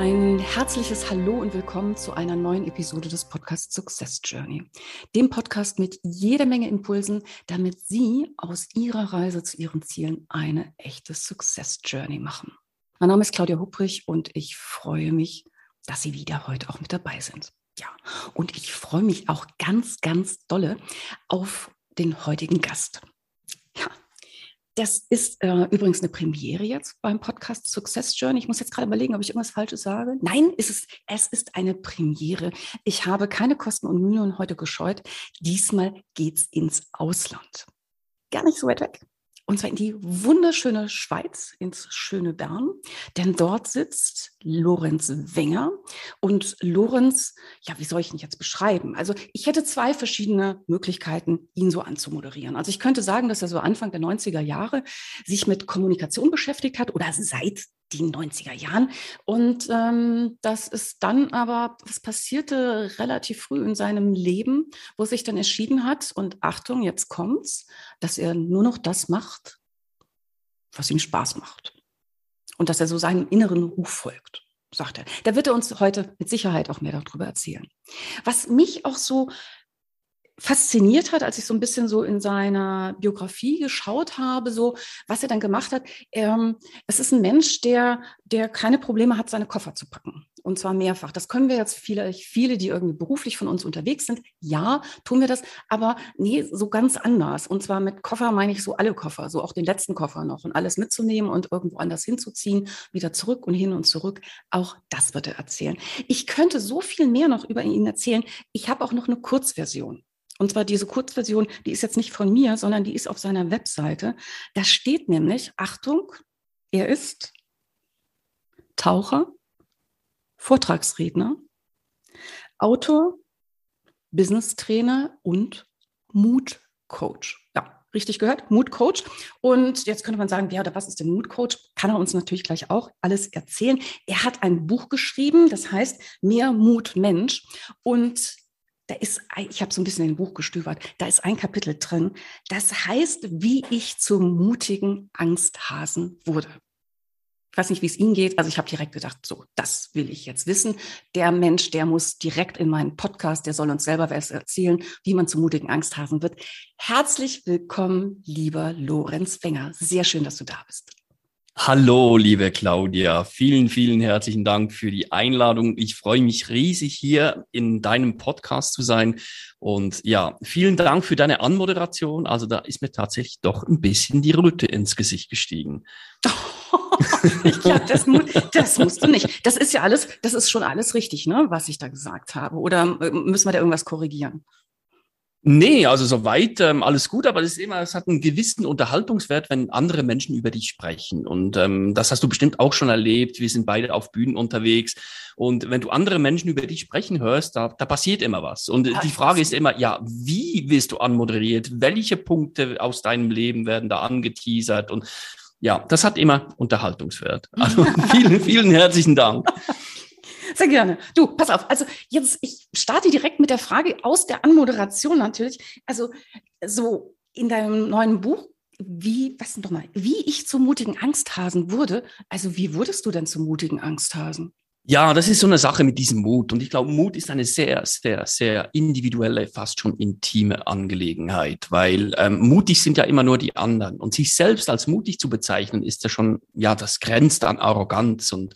Ein herzliches Hallo und willkommen zu einer neuen Episode des Podcasts Success Journey. Dem Podcast mit jeder Menge Impulsen, damit Sie aus Ihrer Reise zu Ihren Zielen eine echte Success Journey machen. Mein Name ist Claudia Hupprich und ich freue mich, dass Sie wieder heute auch mit dabei sind. Ja, und ich freue mich auch ganz, ganz dolle auf den heutigen Gast. Das ist äh, übrigens eine Premiere jetzt beim Podcast Success Journey. Ich muss jetzt gerade überlegen, ob ich irgendwas Falsches sage. Nein, ist es, es ist eine Premiere. Ich habe keine Kosten und Mühen heute gescheut. Diesmal geht's ins Ausland. Gar nicht so weit weg und zwar in die wunderschöne Schweiz, ins schöne Bern, denn dort sitzt Lorenz Wenger. Und Lorenz, ja, wie soll ich ihn jetzt beschreiben? Also ich hätte zwei verschiedene Möglichkeiten, ihn so anzumoderieren. Also ich könnte sagen, dass er so Anfang der 90er Jahre sich mit Kommunikation beschäftigt hat oder seit den 90er Jahren. Und ähm, das ist dann aber, was passierte relativ früh in seinem Leben, wo sich dann entschieden hat, und Achtung, jetzt kommt's, dass er nur noch das macht, was ihm Spaß macht. Und dass er so seinem inneren Ruf folgt, sagt er. Da wird er uns heute mit Sicherheit auch mehr darüber erzählen. Was mich auch so fasziniert hat, als ich so ein bisschen so in seiner Biografie geschaut habe, so was er dann gemacht hat. Ähm, es ist ein Mensch, der, der keine Probleme hat, seine Koffer zu packen. Und zwar mehrfach. Das können wir jetzt viele, viele, die irgendwie beruflich von uns unterwegs sind. Ja, tun wir das. Aber nee, so ganz anders. Und zwar mit Koffer meine ich so alle Koffer, so auch den letzten Koffer noch und alles mitzunehmen und irgendwo anders hinzuziehen, wieder zurück und hin und zurück. Auch das wird er erzählen. Ich könnte so viel mehr noch über ihn erzählen. Ich habe auch noch eine Kurzversion. Und zwar diese Kurzversion, die ist jetzt nicht von mir, sondern die ist auf seiner Webseite. Da steht nämlich, Achtung, er ist Taucher, Vortragsredner, Autor, Business-Trainer und Mood-Coach. Ja, richtig gehört, Mood-Coach. Und jetzt könnte man sagen, ja, oder was ist denn Mood-Coach? Kann er uns natürlich gleich auch alles erzählen. Er hat ein Buch geschrieben, das heißt Mehr Mut Mensch. Und da ist, ich habe so ein bisschen in den Buch gestöbert, da ist ein Kapitel drin, das heißt, wie ich zum mutigen Angsthasen wurde. Ich weiß nicht, wie es Ihnen geht. Also ich habe direkt gedacht, so, das will ich jetzt wissen. Der Mensch, der muss direkt in meinen Podcast, der soll uns selber was erzählen, wie man zum mutigen Angsthasen wird. Herzlich willkommen, lieber Lorenz Wenger. Sehr schön, dass du da bist. Hallo, liebe Claudia. Vielen, vielen herzlichen Dank für die Einladung. Ich freue mich riesig, hier in deinem Podcast zu sein. Und ja, vielen Dank für deine Anmoderation. Also da ist mir tatsächlich doch ein bisschen die Röte ins Gesicht gestiegen. ich glaube, das, das musst du nicht. Das ist ja alles, das ist schon alles richtig, ne, was ich da gesagt habe. Oder äh, müssen wir da irgendwas korrigieren? Nee, also soweit ähm, alles gut, aber es ist immer, es hat einen gewissen Unterhaltungswert, wenn andere Menschen über dich sprechen. Und ähm, das hast du bestimmt auch schon erlebt. Wir sind beide auf Bühnen unterwegs. Und wenn du andere Menschen über dich sprechen hörst, da, da passiert immer was. Und ja, die Frage ist immer, ja, wie wirst du anmoderiert? Welche Punkte aus deinem Leben werden da angeteasert? Und ja, das hat immer Unterhaltungswert. Also vielen, vielen herzlichen Dank. Sehr gerne. Du, pass auf. Also jetzt, ich starte direkt mit der Frage aus der Anmoderation natürlich. Also so in deinem neuen Buch, wie, was denn nochmal, wie ich zum mutigen Angsthasen wurde. Also wie wurdest du denn zum mutigen Angsthasen? Ja, das ist so eine Sache mit diesem Mut. Und ich glaube, Mut ist eine sehr, sehr, sehr individuelle, fast schon intime Angelegenheit, weil ähm, mutig sind ja immer nur die anderen. Und sich selbst als mutig zu bezeichnen, ist ja schon, ja, das grenzt an Arroganz und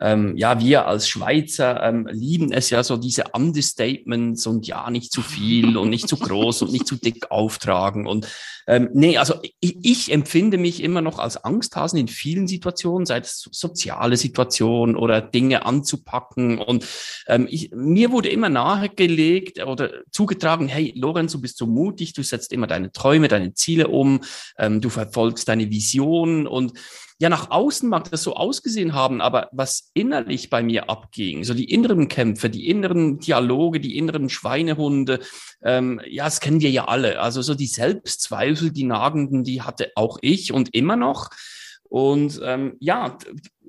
ähm, ja, wir als Schweizer ähm, lieben es ja so diese Understatements und ja, nicht zu viel und nicht zu groß und nicht zu dick auftragen. Und ähm, nee, also ich, ich empfinde mich immer noch als Angsthasen in vielen Situationen, sei es soziale Situationen oder Dinge anzupacken. Und ähm, ich, mir wurde immer nahegelegt oder zugetragen, hey, Lorenz, du bist so mutig, du setzt immer deine Träume, deine Ziele um, ähm, du verfolgst deine Vision und ja, nach außen mag das so ausgesehen haben, aber was innerlich bei mir abging, so die inneren Kämpfe, die inneren Dialoge, die inneren Schweinehunde, ähm, ja, das kennen wir ja alle. Also so die Selbstzweifel, die nagenden, die hatte auch ich und immer noch. Und ähm, ja,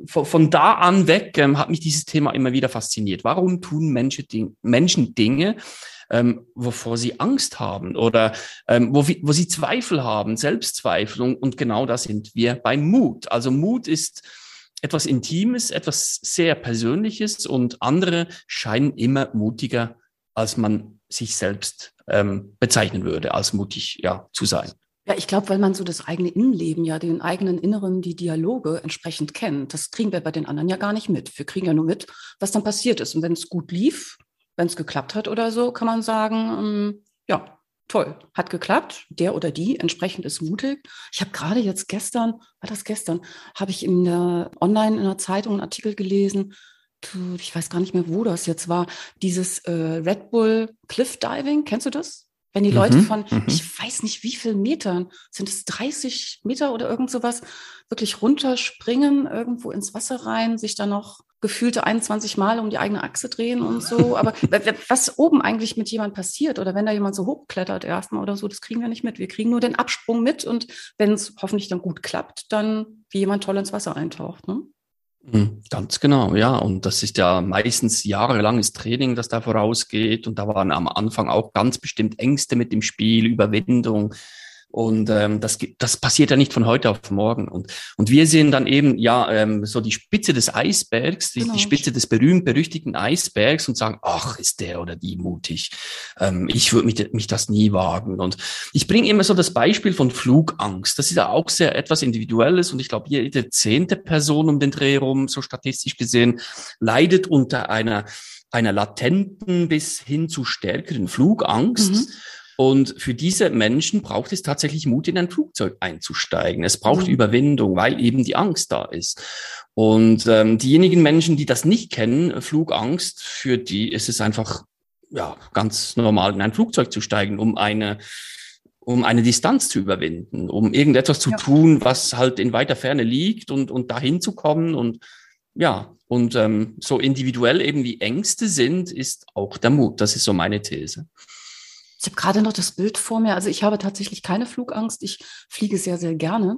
von, von da an weg ähm, hat mich dieses Thema immer wieder fasziniert. Warum tun Menschen, Ding, Menschen Dinge, ähm, wovor sie Angst haben oder ähm, wo, wo sie Zweifel haben, Selbstzweifel. Und, und genau da sind wir bei Mut. Also Mut ist etwas Intimes, etwas sehr Persönliches und andere scheinen immer mutiger, als man sich selbst ähm, bezeichnen würde, als mutig ja, zu sein. Ja, ich glaube, weil man so das eigene Innenleben, ja, den eigenen Inneren, die Dialoge entsprechend kennt. Das kriegen wir bei den anderen ja gar nicht mit. Wir kriegen ja nur mit, was dann passiert ist. Und wenn es gut lief, wenn es geklappt hat oder so, kann man sagen, ähm, ja, toll, hat geklappt. Der oder die entsprechend ist mutig. Ich habe gerade jetzt gestern, war das gestern, habe ich in der online in der Zeitung einen Artikel gelesen. Ich weiß gar nicht mehr, wo das jetzt war. Dieses äh, Red Bull Cliff Diving, kennst du das? Wenn die Leute mhm, von, mhm. ich weiß nicht wie viel Metern, sind es 30 Meter oder irgend sowas, wirklich runterspringen, irgendwo ins Wasser rein, sich dann noch gefühlte 21 Mal um die eigene Achse drehen und so. Aber was oben eigentlich mit jemand passiert oder wenn da jemand so hochklettert erstmal oder so, das kriegen wir nicht mit. Wir kriegen nur den Absprung mit und wenn es hoffentlich dann gut klappt, dann wie jemand toll ins Wasser eintaucht. Ne? Mhm, ganz genau, ja. Und das ist ja meistens jahrelanges Training, das da vorausgeht. Und da waren am Anfang auch ganz bestimmt Ängste mit dem Spiel, Überwindung, und ähm, das, das passiert ja nicht von heute auf morgen. Und, und wir sehen dann eben ja ähm, so die Spitze des Eisbergs, die, genau. die Spitze des berühmt-berüchtigten Eisbergs und sagen, ach, ist der oder die mutig. Ähm, ich würde mich, mich das nie wagen. Und ich bringe immer so das Beispiel von Flugangst. Das ist ja auch sehr etwas Individuelles. Und ich glaube, jede zehnte Person um den Dreh herum, so statistisch gesehen, leidet unter einer einer latenten bis hin zu stärkeren Flugangst. Mhm. Und für diese Menschen braucht es tatsächlich Mut, in ein Flugzeug einzusteigen. Es braucht mhm. Überwindung, weil eben die Angst da ist. Und ähm, diejenigen Menschen, die das nicht kennen, Flugangst, für die ist es einfach ja ganz normal, in ein Flugzeug zu steigen, um eine um eine Distanz zu überwinden, um irgendetwas zu ja. tun, was halt in weiter Ferne liegt und, und dahin zu kommen und ja, und ähm, so individuell eben wie Ängste sind, ist auch der Mut. Das ist so meine These. Ich habe gerade noch das Bild vor mir. Also ich habe tatsächlich keine Flugangst. Ich fliege sehr, sehr gerne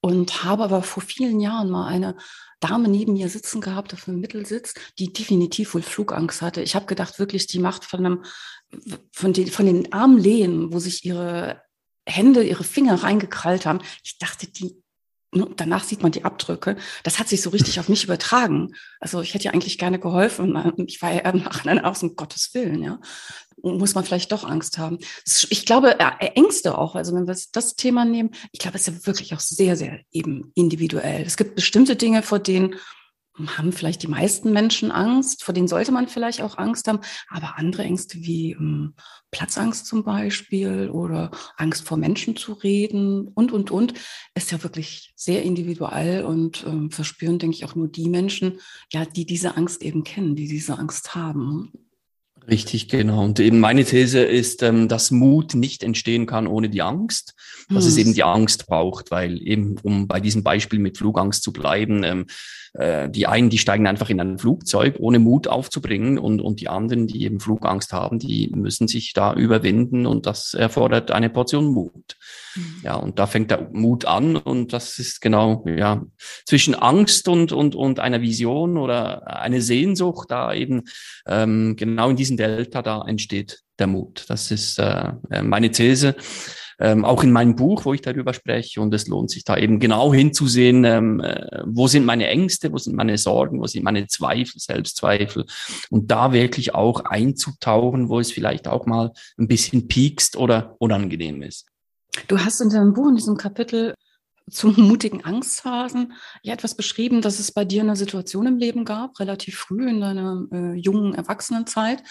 und habe aber vor vielen Jahren mal eine Dame neben mir sitzen gehabt auf dem Mittelsitz, die definitiv wohl Flugangst hatte. Ich habe gedacht, wirklich, die macht von einem, von den, von den Armlehnen, wo sich ihre Hände, ihre Finger reingekrallt haben. Ich dachte, die danach sieht man die Abdrücke. Das hat sich so richtig auf mich übertragen. Also ich hätte ja eigentlich gerne geholfen. Ich war ja nachher aus um Gottes Willen, ja. Muss man vielleicht doch Angst haben. Ich glaube, Ängste auch. Also wenn wir das Thema nehmen, ich glaube, es ist ja wirklich auch sehr, sehr eben individuell. Es gibt bestimmte Dinge, vor denen haben vielleicht die meisten Menschen Angst, vor denen sollte man vielleicht auch Angst haben, aber andere Ängste wie ähm, Platzangst zum Beispiel oder Angst vor Menschen zu reden und, und, und, ist ja wirklich sehr individuell und ähm, verspüren, denke ich, auch nur die Menschen, ja, die diese Angst eben kennen, die diese Angst haben. Richtig, genau. Und eben meine These ist, ähm, dass Mut nicht entstehen kann ohne die Angst, dass hm. es eben die Angst braucht, weil eben, um bei diesem Beispiel mit Flugangst zu bleiben, ähm, äh, die einen, die steigen einfach in ein Flugzeug, ohne Mut aufzubringen und, und die anderen, die eben Flugangst haben, die müssen sich da überwinden und das erfordert eine Portion Mut. Mhm. Ja, und da fängt der Mut an und das ist genau, ja, zwischen Angst und, und, und einer Vision oder eine Sehnsucht da eben, ähm, genau in diesem Delta da entsteht der Mut. Das ist äh, meine These ähm, auch in meinem Buch, wo ich darüber spreche. Und es lohnt sich da eben genau hinzusehen, ähm, äh, wo sind meine Ängste, wo sind meine Sorgen, wo sind meine Zweifel, Selbstzweifel. Und da wirklich auch einzutauchen, wo es vielleicht auch mal ein bisschen piekst oder unangenehm ist. Du hast in deinem Buch, in diesem Kapitel zum mutigen Angstphasen ja etwas beschrieben, dass es bei dir eine Situation im Leben gab, relativ früh in deiner äh, jungen Erwachsenenzeit,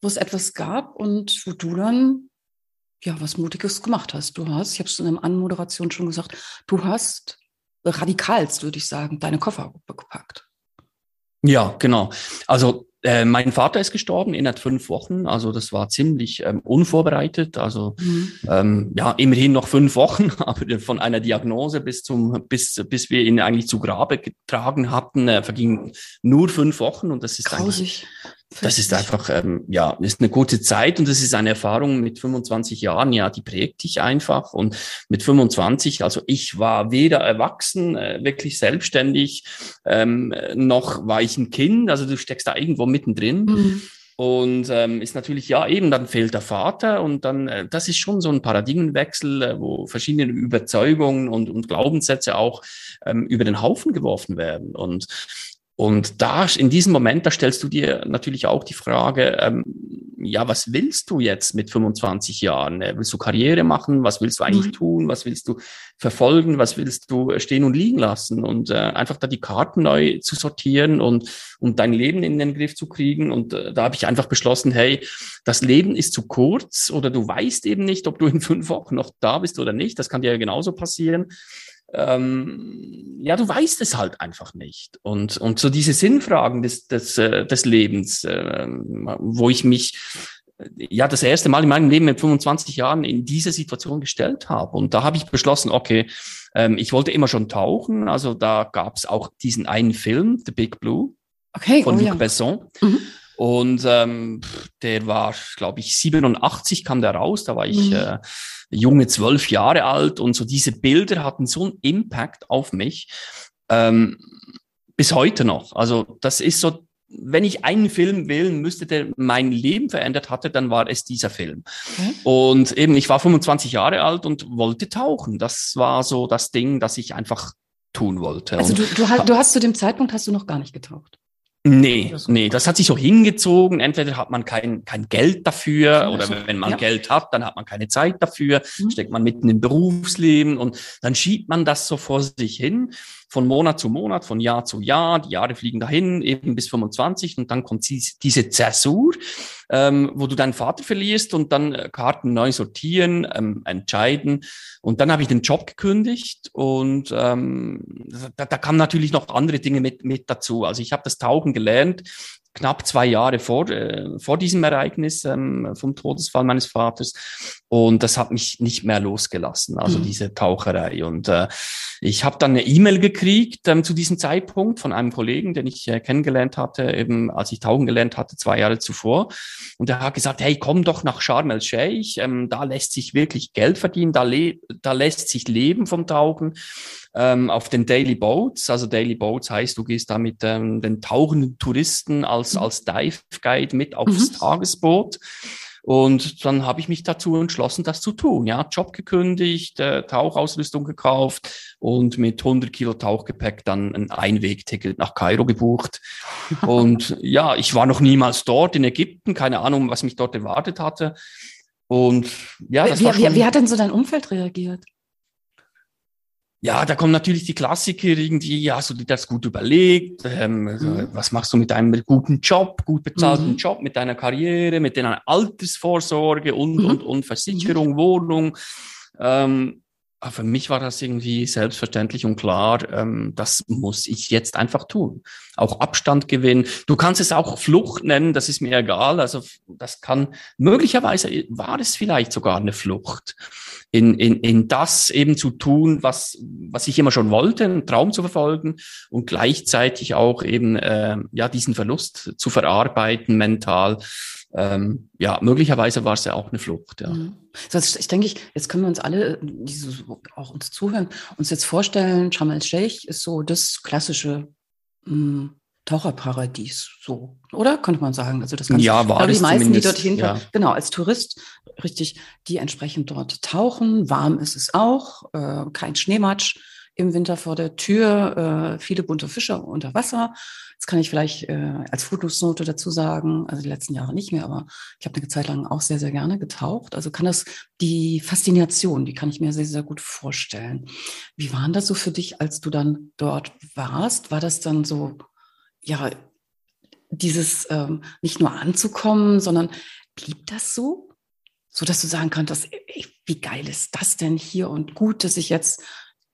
wo es etwas gab und wo du dann ja, was Mutiges gemacht hast. Du hast, ich habe es in der Anmoderation schon gesagt, du hast radikalst, würde ich sagen, deine Koffer gepackt. Ja, genau. Also Äh, mein Vater ist gestorben innerhalb fünf Wochen, also das war ziemlich ähm, unvorbereitet. Also mhm. ähm, ja, immerhin noch fünf Wochen, aber von einer Diagnose bis zum bis bis wir ihn eigentlich zu Grabe getragen hatten, äh, vergingen nur fünf Wochen und das ist Grausig. Das ist einfach, ähm, ja, ist eine gute Zeit und das ist eine Erfahrung mit 25 Jahren, ja, die prägt dich einfach. Und mit 25, also ich war weder erwachsen, äh, wirklich selbstständig, ähm, noch war ich ein Kind. Also du steckst da irgendwo mittendrin. Mhm. Und ähm, ist natürlich, ja, eben, dann fehlt der Vater und dann, äh, das ist schon so ein Paradigmenwechsel, äh, wo verschiedene Überzeugungen und, und Glaubenssätze auch ähm, über den Haufen geworfen werden. Und und da, in diesem Moment, da stellst du dir natürlich auch die Frage, ähm, ja, was willst du jetzt mit 25 Jahren? Äh, willst du Karriere machen? Was willst du eigentlich mhm. tun? Was willst du verfolgen? Was willst du stehen und liegen lassen? Und äh, einfach da die Karten neu zu sortieren und, und dein Leben in den Griff zu kriegen. Und äh, da habe ich einfach beschlossen, hey, das Leben ist zu kurz oder du weißt eben nicht, ob du in fünf Wochen noch da bist oder nicht. Das kann dir ja genauso passieren ähm, ja, du weißt es halt einfach nicht. Und, und so diese Sinnfragen des, des, äh, des Lebens, äh, wo ich mich ja das erste Mal in meinem Leben mit 25 Jahren in diese Situation gestellt habe. Und da habe ich beschlossen, okay, ähm, ich wollte immer schon tauchen. Also da gab es auch diesen einen Film, The Big Blue, okay, von oh, Luc ja. Besson. Mhm. Und ähm, der war, glaube ich, 87 kam der raus, da war ich mhm. äh, junge zwölf Jahre alt und so diese Bilder hatten so einen Impact auf mich ähm, bis heute noch. Also das ist so, wenn ich einen Film wählen müsste, der mein Leben verändert hatte, dann war es dieser Film. Okay. Und eben, ich war 25 Jahre alt und wollte tauchen. Das war so das Ding, das ich einfach tun wollte. Also du, du, du hast zu dem Zeitpunkt hast du noch gar nicht getaucht. Nee, nee, das hat sich so hingezogen. Entweder hat man kein, kein Geld dafür oder wenn man ja. Geld hat, dann hat man keine Zeit dafür, mhm. steckt man mitten im Berufsleben und dann schiebt man das so vor sich hin von Monat zu Monat, von Jahr zu Jahr. Die Jahre fliegen dahin, eben bis 25 und dann kommt diese Zäsur, ähm, wo du deinen Vater verlierst und dann äh, Karten neu sortieren, ähm, entscheiden. Und dann habe ich den Job gekündigt und ähm, da, da kamen natürlich noch andere Dinge mit, mit dazu. Also ich habe das Tauchen gelernt, knapp zwei Jahre vor, äh, vor diesem Ereignis ähm, vom Todesfall meines Vaters. Und das hat mich nicht mehr losgelassen, also mhm. diese Taucherei. Und äh, ich habe dann eine E-Mail gekriegt ähm, zu diesem Zeitpunkt von einem Kollegen, den ich äh, kennengelernt hatte, eben als ich tauchen gelernt hatte, zwei Jahre zuvor. Und er hat gesagt, hey, komm doch nach Sharm el-Sheikh, ähm, da lässt sich wirklich Geld verdienen, da, le da lässt sich leben vom Tauchen ähm, auf den Daily Boats. Also Daily Boats heißt, du gehst da mit ähm, den tauchenden Touristen als, mhm. als Dive Guide mit aufs mhm. Tagesboot. Und dann habe ich mich dazu entschlossen, das zu tun. Ja, Job gekündigt, äh, Tauchausrüstung gekauft und mit 100 Kilo Tauchgepäck dann ein Einwegticket nach Kairo gebucht. und ja, ich war noch niemals dort in Ägypten, keine Ahnung, was mich dort erwartet hatte. Und ja, das wie, war schon, wie, wie hat denn so dein Umfeld reagiert? Ja, da kommen natürlich die Klassiker irgendwie, ja, hast du dir das gut überlegt? Ähm, also, mhm. Was machst du mit deinem guten Job, gut bezahlten mhm. Job, mit deiner Karriere, mit deiner Altersvorsorge und, mhm. und, und Versicherung, mhm. Wohnung? Ähm, aber für mich war das irgendwie selbstverständlich und klar, ähm, das muss ich jetzt einfach tun. Auch Abstand gewinnen. Du kannst es auch Flucht nennen, das ist mir egal. Also das kann, möglicherweise war es vielleicht sogar eine Flucht in, in, in das eben zu tun, was, was ich immer schon wollte, einen Traum zu verfolgen und gleichzeitig auch eben äh, ja diesen Verlust zu verarbeiten mental. Ähm, ja, möglicherweise war es ja auch eine Flucht. Ja. Mhm. Also ich denke, jetzt können wir uns alle, die so auch uns zuhören, uns jetzt vorstellen, Sharm el-Sheikh ist so das klassische mh, hm, Taucherparadies, so, oder? Könnte man sagen. Also das ganz, ja, war die meisten, die dorthin, ja. genau, als Tourist, richtig, die entsprechend dort tauchen. Warm ist es auch, äh, kein Schneematsch im Winter vor der Tür, äh, viele bunte Fische unter Wasser. Das kann ich vielleicht äh, als Fußnote dazu sagen, also die letzten Jahre nicht mehr, aber ich habe eine Zeit lang auch sehr, sehr gerne getaucht. Also kann das die Faszination, die kann ich mir sehr, sehr gut vorstellen. Wie waren das so für dich, als du dann dort warst? War das dann so ja, dieses ähm, nicht nur anzukommen, sondern blieb das so? So dass du sagen könntest, ey, wie geil ist das denn hier und gut, dass ich jetzt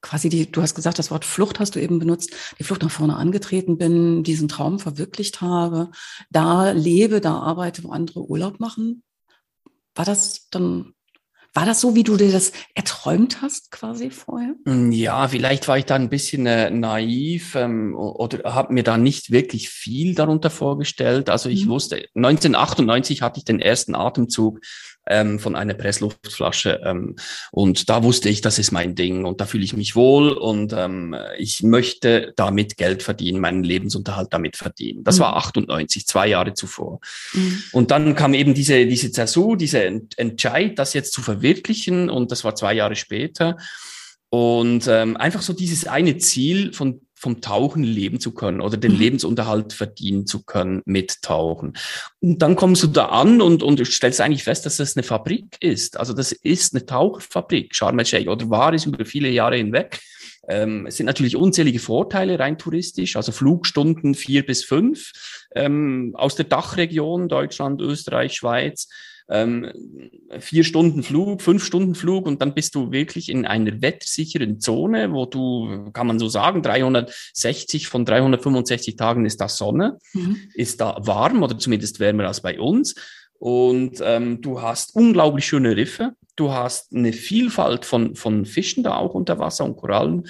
quasi die, du hast gesagt, das Wort Flucht hast du eben benutzt, die Flucht nach vorne angetreten bin, diesen Traum verwirklicht habe, da lebe, da arbeite, wo andere Urlaub machen. War das dann war das so, wie du dir das erträumt hast, quasi vorher? Mm, ja, vielleicht war ich da ein bisschen äh, naiv ähm, oder habe mir da nicht wirklich viel darunter vorgestellt. Also ich mhm. wusste, 1998 hatte ich den ersten Atemzug ähm, von einer Pressluftflasche. Ähm, und da wusste ich, das ist mein Ding und da fühle ich mich wohl und ähm, ich möchte damit Geld verdienen, meinen Lebensunterhalt damit verdienen. Das mhm. war 98, zwei Jahre zuvor. Mhm. Und dann kam eben diese, diese Zäsur, dieser Entscheid, das jetzt zu verwirklichen und das war zwei Jahre später. Und ähm, einfach so dieses eine Ziel von vom Tauchen leben zu können oder den mhm. Lebensunterhalt verdienen zu können mit Tauchen. Und dann kommst du da an und, und stellst eigentlich fest, dass das eine Fabrik ist. Also das ist eine Tauchfabrik, Sharm el-Sheikh, oder war es über viele Jahre hinweg. Ähm, es sind natürlich unzählige Vorteile rein touristisch, also Flugstunden vier bis fünf ähm, aus der Dachregion, Deutschland, Österreich, Schweiz ähm, vier Stunden Flug, fünf Stunden Flug und dann bist du wirklich in einer wettersicheren Zone, wo du, kann man so sagen, 360 von 365 Tagen ist da Sonne, mhm. ist da warm oder zumindest wärmer als bei uns. Und ähm, du hast unglaublich schöne Riffe. Du hast eine Vielfalt von, von Fischen da auch unter Wasser und Korallen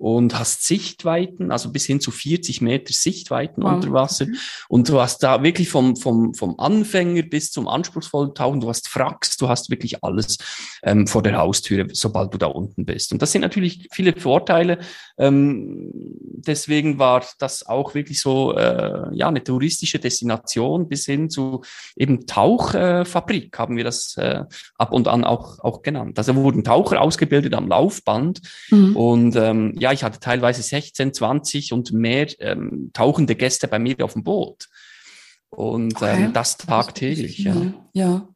und hast Sichtweiten, also bis hin zu 40 Meter Sichtweiten wow. unter Wasser. Mhm. Und du hast da wirklich vom, vom, vom Anfänger bis zum anspruchsvollen Tauchen, du hast Fracks, du hast wirklich alles ähm, vor der Haustüre, sobald du da unten bist. Und das sind natürlich viele Vorteile. Ähm, deswegen war das auch wirklich so äh, ja eine touristische Destination bis hin zu eben Tauchfabrik, äh, haben wir das äh, ab und an auch, auch genannt. Also wurden Taucher ausgebildet am Laufband mhm. und ähm, ja, ich hatte teilweise 16, 20 und mehr ähm, tauchende Gäste bei mir auf dem Boot. Und okay. ähm, das tagtäglich. Ja. ja.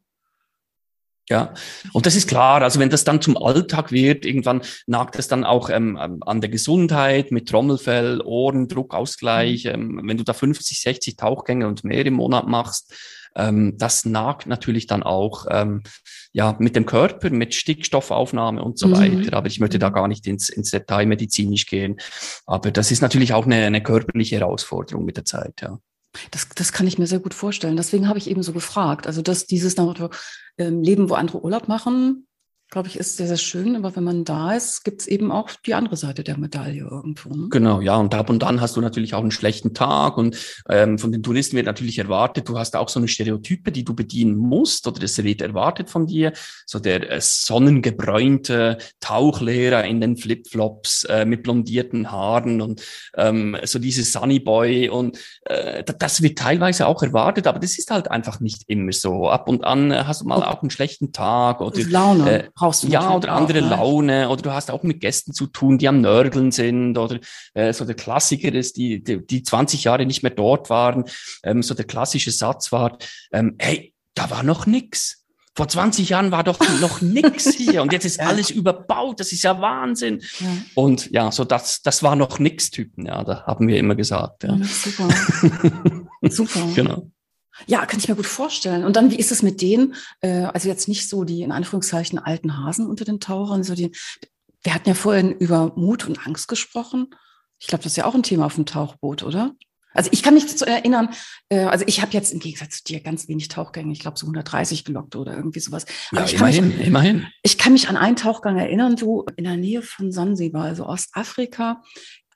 Ja, und das ist klar. Also wenn das dann zum Alltag wird, irgendwann nagt es dann auch ähm, an der Gesundheit mit Trommelfell, Ohren, Druckausgleich. Mhm. Ähm, wenn du da 50, 60 Tauchgänge und mehr im Monat machst, ähm, das nagt natürlich dann auch ähm, ja mit dem Körper, mit Stickstoffaufnahme und so mhm. weiter. Aber ich möchte da gar nicht ins, ins Detail medizinisch gehen. Aber das ist natürlich auch eine, eine körperliche Herausforderung mit der Zeit, ja. Das, das kann ich mir sehr gut vorstellen. Deswegen habe ich eben so gefragt. Also, dass dieses ähm, Leben, wo andere Urlaub machen, glaube ich, ist sehr, sehr schön. Aber wenn man da ist, gibt es eben auch die andere Seite der Medaille irgendwo. Ne? Genau, ja. Und ab und dann hast du natürlich auch einen schlechten Tag. Und ähm, von den Touristen wird natürlich erwartet, du hast auch so eine Stereotype, die du bedienen musst oder das wird erwartet von dir. So der äh, sonnengebräunte Tauchlehrer in den Flipflops äh, mit blondierten Haaren und ähm, so dieses Sunny Boy. Und äh, das wird teilweise auch erwartet, aber das ist halt einfach nicht immer so. Ab und an hast du mal auch einen schlechten Tag oder Laune. Äh, brauchst du Ja, oder andere auch, Laune, oder du hast auch mit Gästen zu tun, die am Nörgeln sind, oder äh, so der Klassiker ist, die, die, die 20 Jahre nicht mehr dort waren, ähm, so der klassische Satz war, ähm, hey, da war noch nix. Vor 20 Jahren war doch noch nix hier und jetzt ist ja. alles überbaut. Das ist ja Wahnsinn. Ja. Und ja, so das, das war noch nix Typen. Ja, da haben wir immer gesagt. Ja. ja super. super. Genau. Ja, kann ich mir gut vorstellen. Und dann, wie ist es mit denen, äh, also jetzt nicht so die in Anführungszeichen alten Hasen unter den Tauchern, so die, wir hatten ja vorhin über Mut und Angst gesprochen. Ich glaube, das ist ja auch ein Thema auf dem Tauchboot, oder? Also ich kann mich zu erinnern, äh, also ich habe jetzt im Gegensatz zu dir ganz wenig Tauchgänge, ich glaube so 130 gelockt oder irgendwie sowas. Aber ja, ich immerhin, mich, immerhin. Ich kann mich an einen Tauchgang erinnern, du in der Nähe von Sansibar, also Ostafrika.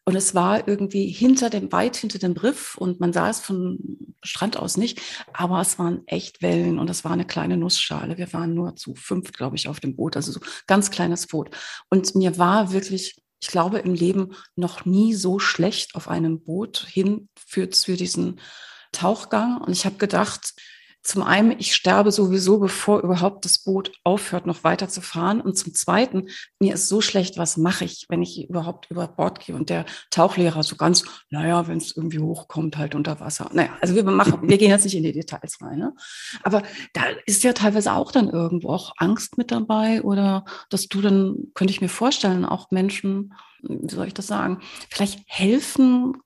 Und es war irgendwie hinter dem, weit hinter dem Riff und man sah es von Strand aus nicht, aber es waren echt Wellen und es war eine kleine Nussschale. Wir waren nur zu fünf, glaube ich, auf dem Boot, also so ganz kleines Boot. Und mir war wirklich, ich glaube, im Leben noch nie so schlecht auf einem Boot hin für, für diesen Tauchgang. Und ich habe gedacht, zum einen, ich sterbe sowieso, bevor überhaupt das Boot aufhört, noch weiter zu fahren. Und zum Zweiten, mir ist so schlecht, was mache ich, wenn ich überhaupt über Bord gehe? Und der Tauchlehrer so ganz, naja, wenn es irgendwie hochkommt, halt unter Wasser. Naja, also wir machen, wir gehen jetzt nicht in die Details rein. Ne? Aber da ist ja teilweise auch dann irgendwo auch Angst mit dabei oder dass du dann, könnte ich mir vorstellen, auch Menschen, wie soll ich das sagen, vielleicht helfen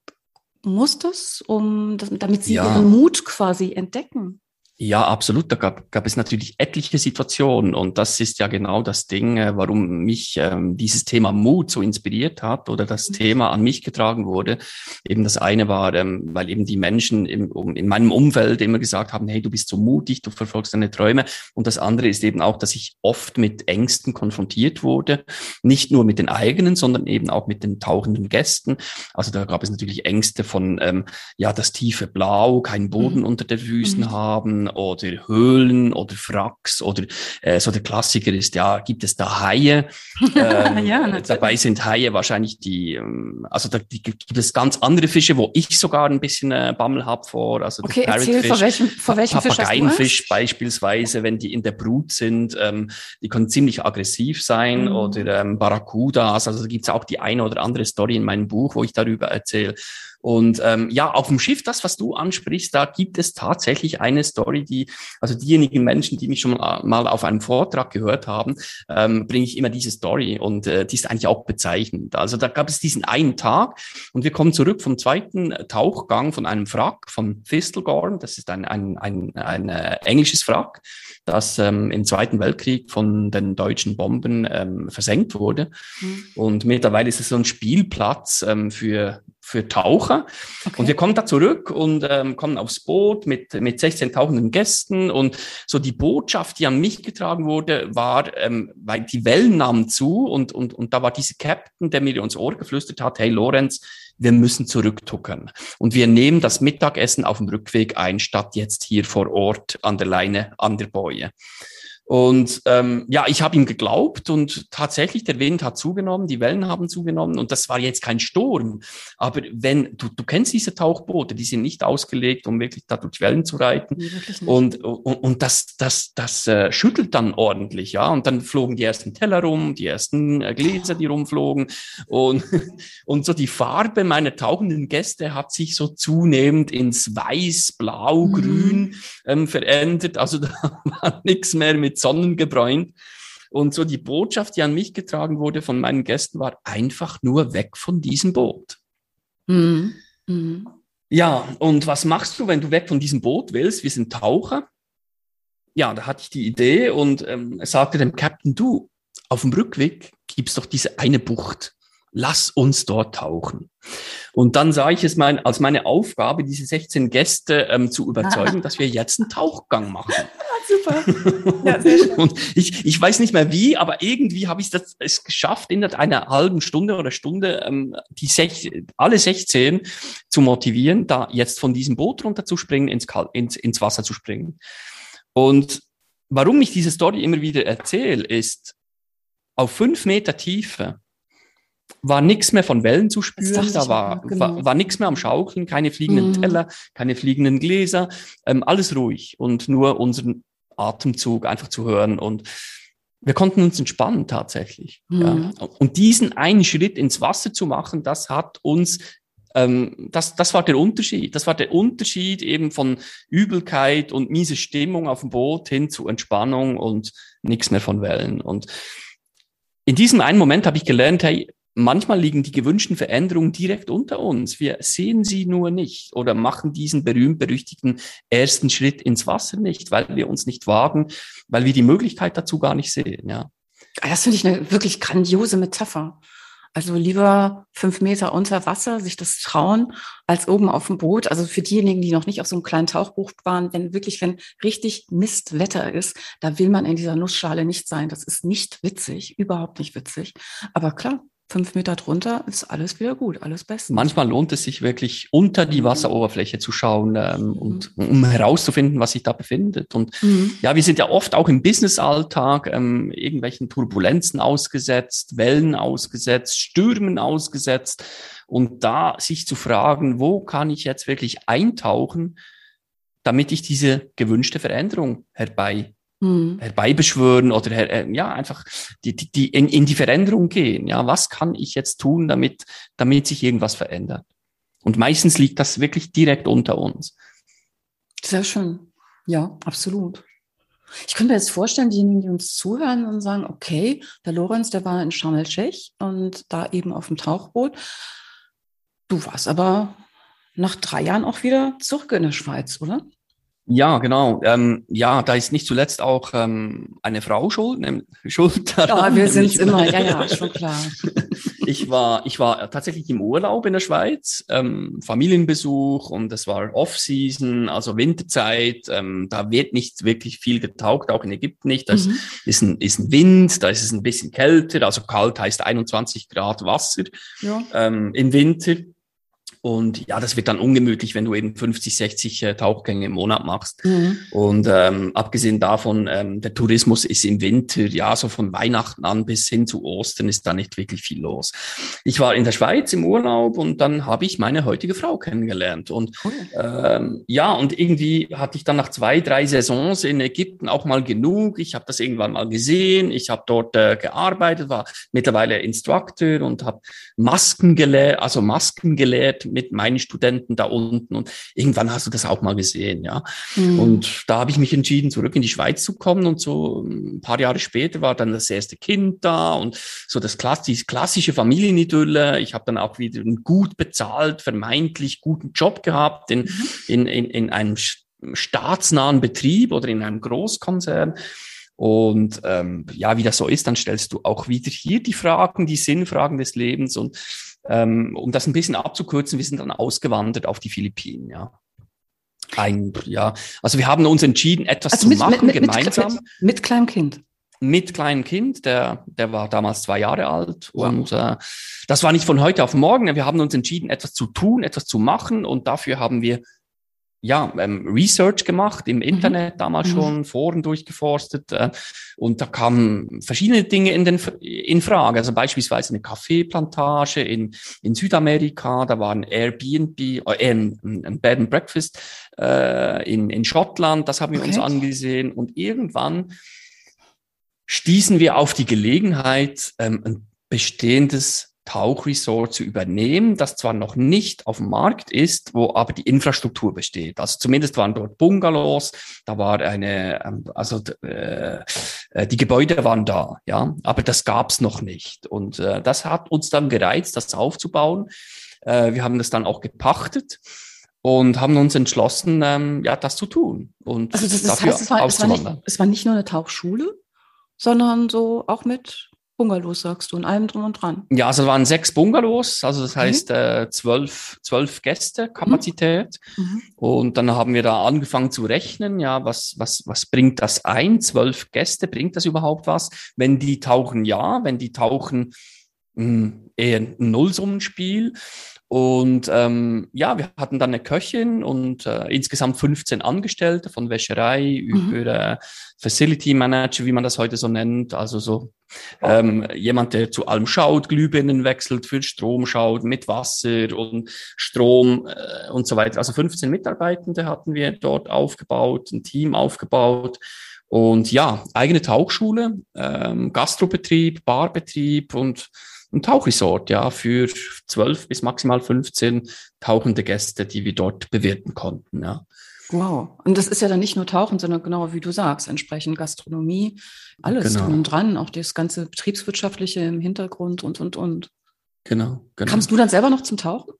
musstest, um das, damit sie ja. ihren Mut quasi entdecken. Ja, absolut. Da gab, gab es natürlich etliche Situationen und das ist ja genau das Ding, äh, warum mich ähm, dieses Thema Mut so inspiriert hat oder das mhm. Thema an mich getragen wurde. Eben das eine war, ähm, weil eben die Menschen im, um, in meinem Umfeld immer gesagt haben, hey, du bist so mutig, du verfolgst deine Träume. Und das andere ist eben auch, dass ich oft mit Ängsten konfrontiert wurde, nicht nur mit den eigenen, sondern eben auch mit den tauchenden Gästen. Also da gab es natürlich Ängste von, ähm, ja, das tiefe Blau, keinen Boden mhm. unter den Füßen mhm. haben oder Höhlen oder Fracks oder äh, so der Klassiker ist, ja, gibt es da Haie? Ähm, ja, dabei sind Haie wahrscheinlich die, ähm, also da gibt es ganz andere Fische, wo ich sogar ein bisschen äh, Bammel hab vor. Also okay, erzähl, vor welchem, vor welchem Papageienfisch beispielsweise, wenn die in der Brut sind, ähm, die können ziemlich aggressiv sein mhm. oder ähm, Barracudas, also da gibt's auch die eine oder andere Story in meinem Buch, wo ich darüber erzähle. Und ähm, ja, auf dem Schiff, das, was du ansprichst, da gibt es tatsächlich eine Story, die, also diejenigen Menschen, die mich schon mal auf einem Vortrag gehört haben, ähm, bringe ich immer diese Story und äh, die ist eigentlich auch bezeichnend. Also da gab es diesen einen Tag und wir kommen zurück vom zweiten Tauchgang von einem Wrack von Thistlegorn. Das ist ein, ein, ein, ein äh, englisches Wrack, das ähm, im Zweiten Weltkrieg von den deutschen Bomben ähm, versenkt wurde. Mhm. Und mittlerweile ist es so ein Spielplatz ähm, für für Taucher. Okay. Und wir kommen da zurück und ähm, kommen aufs Boot mit, mit 16 tauchenden Gästen. Und so die Botschaft, die an mich getragen wurde, war, ähm, weil die Wellen nahmen zu und, und, und da war dieser Captain, der mir ins Ohr geflüstert hat, hey Lorenz, wir müssen zurücktuckern. Und wir nehmen das Mittagessen auf dem Rückweg ein, statt jetzt hier vor Ort an der Leine, an der Boje. Und ähm, ja, ich habe ihm geglaubt und tatsächlich der Wind hat zugenommen, die Wellen haben zugenommen und das war jetzt kein Sturm. Aber wenn du, du kennst diese Tauchboote, die sind nicht ausgelegt, um wirklich da durch Wellen zu reiten. Nee, und, und, und das, das, das äh, schüttelt dann ordentlich, ja. Und dann flogen die ersten Teller rum, die ersten äh, Gläser, die rumflogen. Und, und so die Farbe meiner tauchenden Gäste hat sich so zunehmend ins Weiß, Blau, mhm. Grün ähm, verändert. Also da war nichts mehr mit sonnengebräunt. Und so die Botschaft, die an mich getragen wurde von meinen Gästen, war einfach nur weg von diesem Boot. Mhm. Mhm. Ja, und was machst du, wenn du weg von diesem Boot willst? Wir sind Taucher. Ja, da hatte ich die Idee und ähm, sagte dem Captain, du, auf dem Rückweg gibt es doch diese eine Bucht lass uns dort tauchen. Und dann sah ich es mein, als meine Aufgabe, diese 16 Gäste ähm, zu überzeugen, dass wir jetzt einen Tauchgang machen. Super. Ja, sehr schön. Und ich, ich weiß nicht mehr wie, aber irgendwie habe ich das, es geschafft, in einer halben Stunde oder Stunde ähm, die sech, alle 16 zu motivieren, da jetzt von diesem Boot runterzuspringen, ins, ins, ins Wasser zu springen. Und warum ich diese Story immer wieder erzähle, ist, auf fünf Meter Tiefe war nichts mehr von Wellen zu spüren, da war, genau. war, war nichts mehr am Schaukeln, keine fliegenden mhm. Teller, keine fliegenden Gläser, ähm, alles ruhig und nur unseren Atemzug einfach zu hören und wir konnten uns entspannen tatsächlich. Mhm. Ja. Und diesen einen Schritt ins Wasser zu machen, das hat uns ähm, das, das war der Unterschied. Das war der Unterschied eben von Übelkeit und miese Stimmung auf dem Boot hin zu Entspannung und nichts mehr von Wellen. Und in diesem einen Moment habe ich gelernt, hey, manchmal liegen die gewünschten Veränderungen direkt unter uns. Wir sehen sie nur nicht oder machen diesen berühmt-berüchtigten ersten Schritt ins Wasser nicht, weil wir uns nicht wagen, weil wir die Möglichkeit dazu gar nicht sehen. Ja. Ah, das finde ich eine wirklich grandiose Metapher. Also lieber fünf Meter unter Wasser sich das trauen, als oben auf dem Boot. Also für diejenigen, die noch nicht auf so einem kleinen Tauchbuch waren, wenn wirklich, wenn richtig Mistwetter ist, da will man in dieser Nussschale nicht sein. Das ist nicht witzig, überhaupt nicht witzig. Aber klar, fünf Meter drunter ist alles wieder gut, alles bestens. Manchmal lohnt es sich wirklich unter die mhm. Wasseroberfläche zu schauen ähm, mhm. und um herauszufinden, was sich da befindet. Und mhm. ja, wir sind ja oft auch im Businessalltag ähm, irgendwelchen Turbulenzen ausgesetzt, Wellen ausgesetzt, Stürmen ausgesetzt. Und da sich zu fragen, wo kann ich jetzt wirklich eintauchen, damit ich diese gewünschte Veränderung herbei hm. herbeibeschwören oder äh, ja einfach die, die, die in, in die Veränderung gehen. Ja, was kann ich jetzt tun, damit damit sich irgendwas verändert? Und meistens liegt das wirklich direkt unter uns. Sehr schön. Ja, absolut. Ich könnte mir jetzt vorstellen, diejenigen, die uns zuhören und sagen, okay, der Lorenz, der war in Sharm el-Sheikh und da eben auf dem Tauchboot. Du warst aber nach drei Jahren auch wieder zurück in der Schweiz, oder? Ja, genau. Ähm, ja, da ist nicht zuletzt auch ähm, eine Frau schuld, ne, schuld daran. Ja, wir sind immer, ja, ja, schon klar. ich war, ich war tatsächlich im Urlaub in der Schweiz, ähm, Familienbesuch und es war Off-Season, also Winterzeit. Ähm, da wird nicht wirklich viel getaucht, auch in Ägypten nicht. Da mhm. ist, ein, ist ein Wind, da ist es ein bisschen kälter, also kalt heißt 21 Grad Wasser ja. ähm, im Winter. Und ja, das wird dann ungemütlich, wenn du eben 50, 60 äh, Tauchgänge im Monat machst. Mhm. Und ähm, abgesehen davon, ähm, der Tourismus ist im Winter, ja, so von Weihnachten an bis hin zu Ostern ist da nicht wirklich viel los. Ich war in der Schweiz im Urlaub und dann habe ich meine heutige Frau kennengelernt. Und cool. ähm, ja, und irgendwie hatte ich dann nach zwei, drei Saisons in Ägypten auch mal genug. Ich habe das irgendwann mal gesehen. Ich habe dort äh, gearbeitet, war mittlerweile Instructor und habe Masken gelehrt, also Masken gelehrt mit meinen Studenten da unten und irgendwann hast du das auch mal gesehen, ja. Mhm. Und da habe ich mich entschieden, zurück in die Schweiz zu kommen und so ein paar Jahre später war dann das erste Kind da und so das klassische, klassische Familienidylle. Ich habe dann auch wieder einen gut bezahlt, vermeintlich guten Job gehabt in, mhm. in, in, in einem staatsnahen Betrieb oder in einem Großkonzern. Und ähm, ja, wie das so ist, dann stellst du auch wieder hier die Fragen, die Sinnfragen des Lebens. Und ähm, um das ein bisschen abzukürzen, wir sind dann ausgewandert auf die Philippinen, ja. Ein, ja, also wir haben uns entschieden, etwas also zu mit, machen mit, gemeinsam. Mit, mit, kleinem Kind. Mit kleinem Kind, der, der war damals zwei Jahre alt. Wow. Und äh, das war nicht von heute auf morgen. Wir haben uns entschieden, etwas zu tun, etwas zu machen. Und dafür haben wir ja, ähm, Research gemacht im mhm. Internet, mhm. damals schon Foren durchgeforstet äh, und da kamen verschiedene Dinge in, den, in Frage. Also beispielsweise eine Kaffeeplantage in, in Südamerika, da war ein Airbnb, äh, ein, ein Bed and Breakfast äh, in, in Schottland, das haben wir okay. uns angesehen und irgendwann stießen wir auf die Gelegenheit, ähm, ein bestehendes Tauchresort zu übernehmen, das zwar noch nicht auf dem Markt ist, wo aber die Infrastruktur besteht. Also zumindest waren dort Bungalows, da war eine, ähm, also äh, äh, die Gebäude waren da, ja, aber das gab's noch nicht. Und äh, das hat uns dann gereizt, das aufzubauen. Äh, wir haben das dann auch gepachtet und haben uns entschlossen, ähm, ja, das zu tun und also das, das dafür heißt, es war, es war, nicht, es war nicht nur eine Tauchschule, sondern so auch mit Bungalows, sagst du, und allem drum und dran. Ja, also es waren sechs Bungalows, also das heißt äh, zwölf, zwölf Gäste Kapazität. Mhm. mhm. Und dann haben wir da angefangen zu rechnen, ja, was, was, was bringt das ein? Zwölf Gäste, bringt das überhaupt was? Wenn die tauchen, ja, wenn die tauchen, mh, hm, eher ein Nullsummenspiel. Und ähm, ja, wir hatten dann eine Köchin und äh, insgesamt 15 Angestellte von Wäscherei mhm. über äh, Facility Manager, wie man das heute so nennt. Also so ähm, jemand, der zu allem schaut, Glühbirnen wechselt, für Strom schaut, mit Wasser und Strom äh, und so weiter. Also 15 Mitarbeitende hatten wir dort aufgebaut, ein Team aufgebaut. Und ja, eigene Tauchschule, ähm, Gastrobetrieb, Barbetrieb und ein Tauchresort, ja, für zwölf bis maximal 15 tauchende Gäste, die wir dort bewirten konnten, ja. Wow. Und das ist ja dann nicht nur Tauchen, sondern genau wie du sagst, entsprechend Gastronomie, alles genau. drum und dran, auch das ganze Betriebswirtschaftliche im Hintergrund und, und, und. Genau, genau. Kamst du dann selber noch zum Tauchen?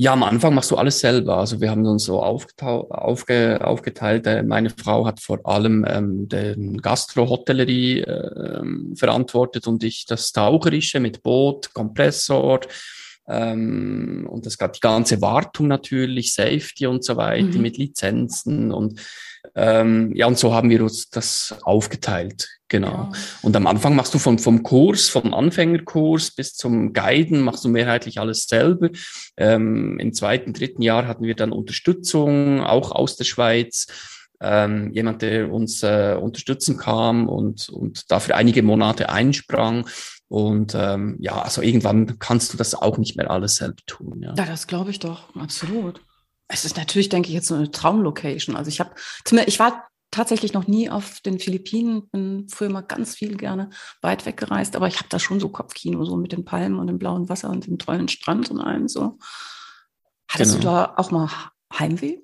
Ja, am Anfang machst du alles selber. Also wir haben uns so aufge aufgeteilt. Äh, meine Frau hat vor allem ähm, den Gastro-Hotellerie äh, verantwortet und ich das Taucherische mit Boot, Kompressor ähm, und das gab die ganze Wartung natürlich, Safety und so weiter mhm. mit Lizenzen und ähm, ja, und so haben wir uns das aufgeteilt. Genau. Und am Anfang machst du vom, vom Kurs, vom Anfängerkurs bis zum Guiden, machst du mehrheitlich alles selber. Ähm, Im zweiten, dritten Jahr hatten wir dann Unterstützung, auch aus der Schweiz. Ähm, jemand, der uns äh, unterstützen kam und, und dafür einige Monate einsprang. Und ähm, ja, also irgendwann kannst du das auch nicht mehr alles selbst tun. Ja, ja das glaube ich doch, absolut. Es ist natürlich, denke ich, jetzt so eine Traumlocation. Also ich habe, ich war tatsächlich noch nie auf den Philippinen, bin früher mal ganz viel gerne weit weggereist, aber ich habe da schon so Kopfkino, so mit den Palmen und dem blauen Wasser und dem tollen Strand und allem so. Hattest genau. du da auch mal Heimweh?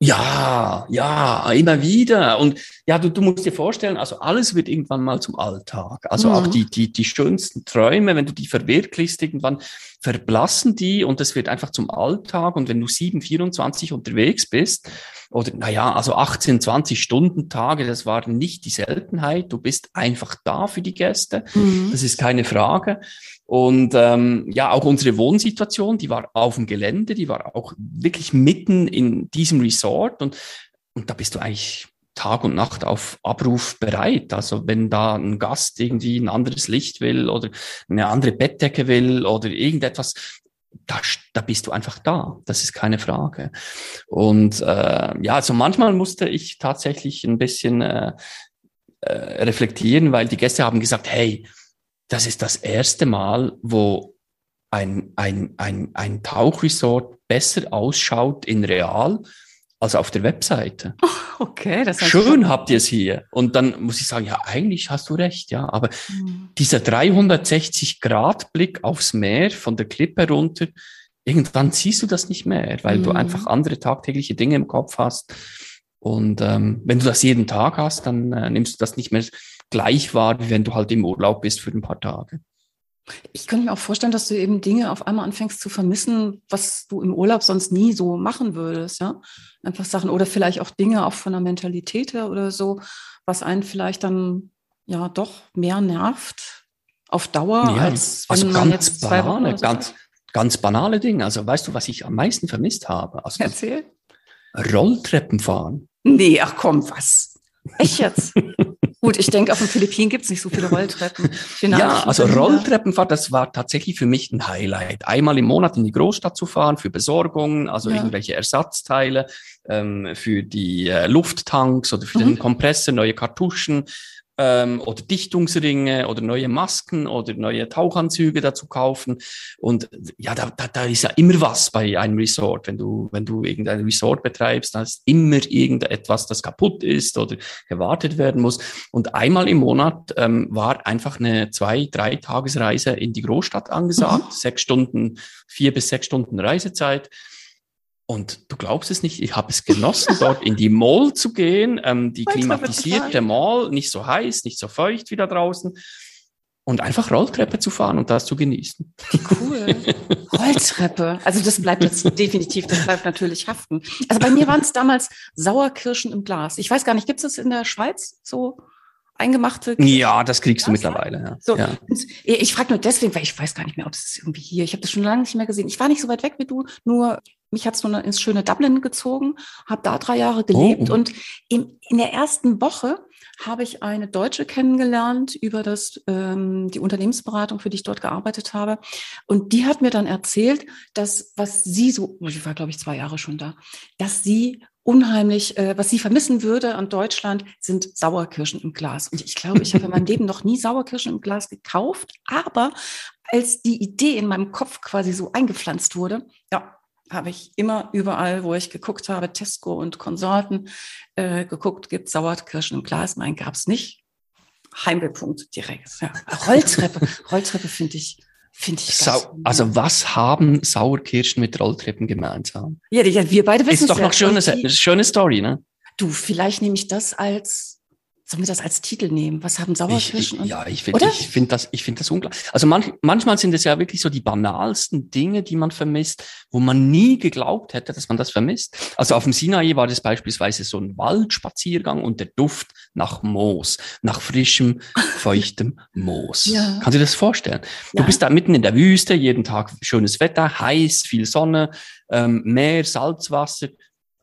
Ja, ja, immer wieder. Und ja, du, du musst dir vorstellen, also alles wird irgendwann mal zum Alltag. Also mhm. auch die, die, die schönsten Träume, wenn du die verwirklichst, irgendwann verblassen die und es wird einfach zum Alltag. Und wenn du 7, 24 unterwegs bist, oder naja, also 18, 20 Stunden Tage, das war nicht die Seltenheit. Du bist einfach da für die Gäste. Mhm. Das ist keine Frage. Und ähm, ja, auch unsere Wohnsituation, die war auf dem Gelände, die war auch wirklich mitten in diesem Resort und, und da bist du eigentlich Tag und Nacht auf Abruf bereit. Also wenn da ein Gast irgendwie ein anderes Licht will oder eine andere Bettdecke will oder irgendetwas, da, da bist du einfach da. Das ist keine Frage. Und äh, ja, also manchmal musste ich tatsächlich ein bisschen äh, äh, reflektieren, weil die Gäste haben gesagt, hey, das ist das erste Mal, wo ein, ein, ein, ein Tauchresort besser ausschaut in real als auf der Webseite. Okay, das heißt schön schon. habt ihr es hier. Und dann muss ich sagen, ja, eigentlich hast du recht, ja. Aber mhm. dieser 360 Grad Blick aufs Meer von der Klippe runter, irgendwann siehst du das nicht mehr, weil mhm. du einfach andere tagtägliche Dinge im Kopf hast. Und ähm, wenn du das jeden Tag hast, dann äh, nimmst du das nicht mehr gleich wahr, wie wenn du halt im Urlaub bist für ein paar Tage. Ich könnte mir auch vorstellen, dass du eben Dinge auf einmal anfängst zu vermissen, was du im Urlaub sonst nie so machen würdest, ja. Einfach Sachen oder vielleicht auch Dinge auch von der Mentalität her oder so, was einen vielleicht dann ja doch mehr nervt auf Dauer, ja, als wenn also man ganz jetzt zwei banale, so ganz, ganz banale Dinge. Also weißt du, was ich am meisten vermisst habe? Also Erzähl. Rolltreppen fahren. Nee, ach komm, was? Echt jetzt? Gut, ich denke, auf den Philippinen gibt es nicht so viele Rolltreppen. Ja, also Rolltreppenfahrt, das war tatsächlich für mich ein Highlight. Einmal im Monat in die Großstadt zu fahren für Besorgung, also ja. irgendwelche Ersatzteile ähm, für die äh, Lufttanks oder für mhm. den Kompressor, neue Kartuschen ähm, oder Dichtungsringe oder neue Masken oder neue Tauchanzüge dazu kaufen. Und ja, da, da, da ist ja immer was bei einem Resort. Wenn du, wenn du irgendein Resort betreibst, da ist immer irgendetwas, das kaputt ist oder gewartet werden muss. Und einmal im Monat ähm, war einfach eine zwei, drei Tagesreise in die Großstadt angesagt. Mhm. Sechs Stunden, vier bis sechs Stunden Reisezeit. Und du glaubst es nicht, ich habe es genossen, dort in die Mall zu gehen, ähm, die klimatisierte Mall, nicht so heiß, nicht so feucht wie da draußen. Und einfach Rolltreppe zu fahren und das zu genießen. Cool. Rolltreppe. Also das bleibt jetzt definitiv, das bleibt natürlich haften. Also bei mir waren es damals Sauerkirschen im Glas. Ich weiß gar nicht, gibt es das in der Schweiz so? eingemachte. Ja, das kriegst du mittlerweile. Ja. So, ja. Ich frage nur deswegen, weil ich weiß gar nicht mehr, ob es irgendwie hier. Ich habe das schon lange nicht mehr gesehen. Ich war nicht so weit weg wie du, nur mich hat's nur ins schöne Dublin gezogen, habe da drei Jahre gelebt oh. und in, in der ersten Woche habe ich eine Deutsche kennengelernt über das, ähm, die Unternehmensberatung, für die ich dort gearbeitet habe. Und die hat mir dann erzählt, dass was sie so, ich war glaube ich zwei Jahre schon da, dass sie unheimlich, äh, was sie vermissen würde an Deutschland, sind Sauerkirschen im Glas. Und ich glaube, ich habe in meinem Leben noch nie Sauerkirschen im Glas gekauft, aber als die Idee in meinem Kopf quasi so eingepflanzt wurde, ja, habe ich immer überall, wo ich geguckt habe, Tesco und Konsorten, äh, geguckt, gibt Sauerkirschen im Glas. Nein, gab es nicht. Heimwehpunkt direkt. Ja. Rolltreppe, Rolltreppe finde ich, finde ich Sau Also was haben Sauerkirschen mit Rolltreppen gemeinsam? Ja, ja wir beide wissen es. Ist doch noch schöne, schöne Story, ne? Du, vielleicht nehme ich das als Sollen wir das als Titel nehmen? Was haben Sauerkirschen? Ich, ja, ich finde ich finde das, ich finde das unglaublich. Also manch, manchmal sind es ja wirklich so die banalsten Dinge, die man vermisst, wo man nie geglaubt hätte, dass man das vermisst. Also auf dem Sinai war das beispielsweise so ein Waldspaziergang und der Duft nach Moos, nach frischem, feuchtem Moos. Ja. Kannst du dir das vorstellen? Ja. Du bist da mitten in der Wüste, jeden Tag schönes Wetter, heiß, viel Sonne, ähm, Meer, Salzwasser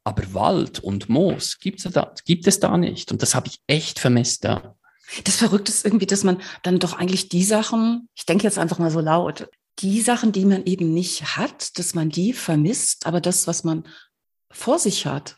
aber Wald und Moos gibt's da, gibt es da nicht. Und das habe ich echt vermisst da. Das Verrückte ist irgendwie, dass man dann doch eigentlich die Sachen, ich denke jetzt einfach mal so laut, die Sachen, die man eben nicht hat, dass man die vermisst, aber das, was man vor sich hat,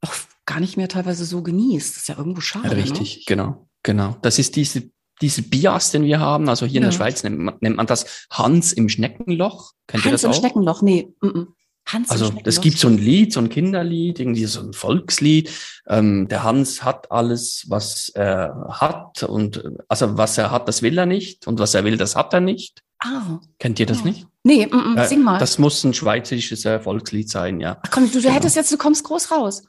auch gar nicht mehr teilweise so genießt. Das ist ja irgendwo schade. Ne? Richtig, ne? genau, genau. Das ist diese, diese Bias, den wir haben. Also hier ja. in der Schweiz nennt man, nennt man das Hans im Schneckenloch. Kennt Hans ihr das im Schneckenloch, nee. Mm -mm. Hans also es gibt so ein Lied, so ein Kinderlied, irgendwie so ein Volkslied. Ähm, der Hans hat alles, was er hat und also was er hat, das will er nicht und was er will, das hat er nicht. Ah. Kennt ihr das ja. nicht? Nee, mm, mm, sing mal. Das muss ein schweizerisches äh, Volkslied sein, ja. Ach komm, du, du genau. hättest jetzt, du kommst groß raus.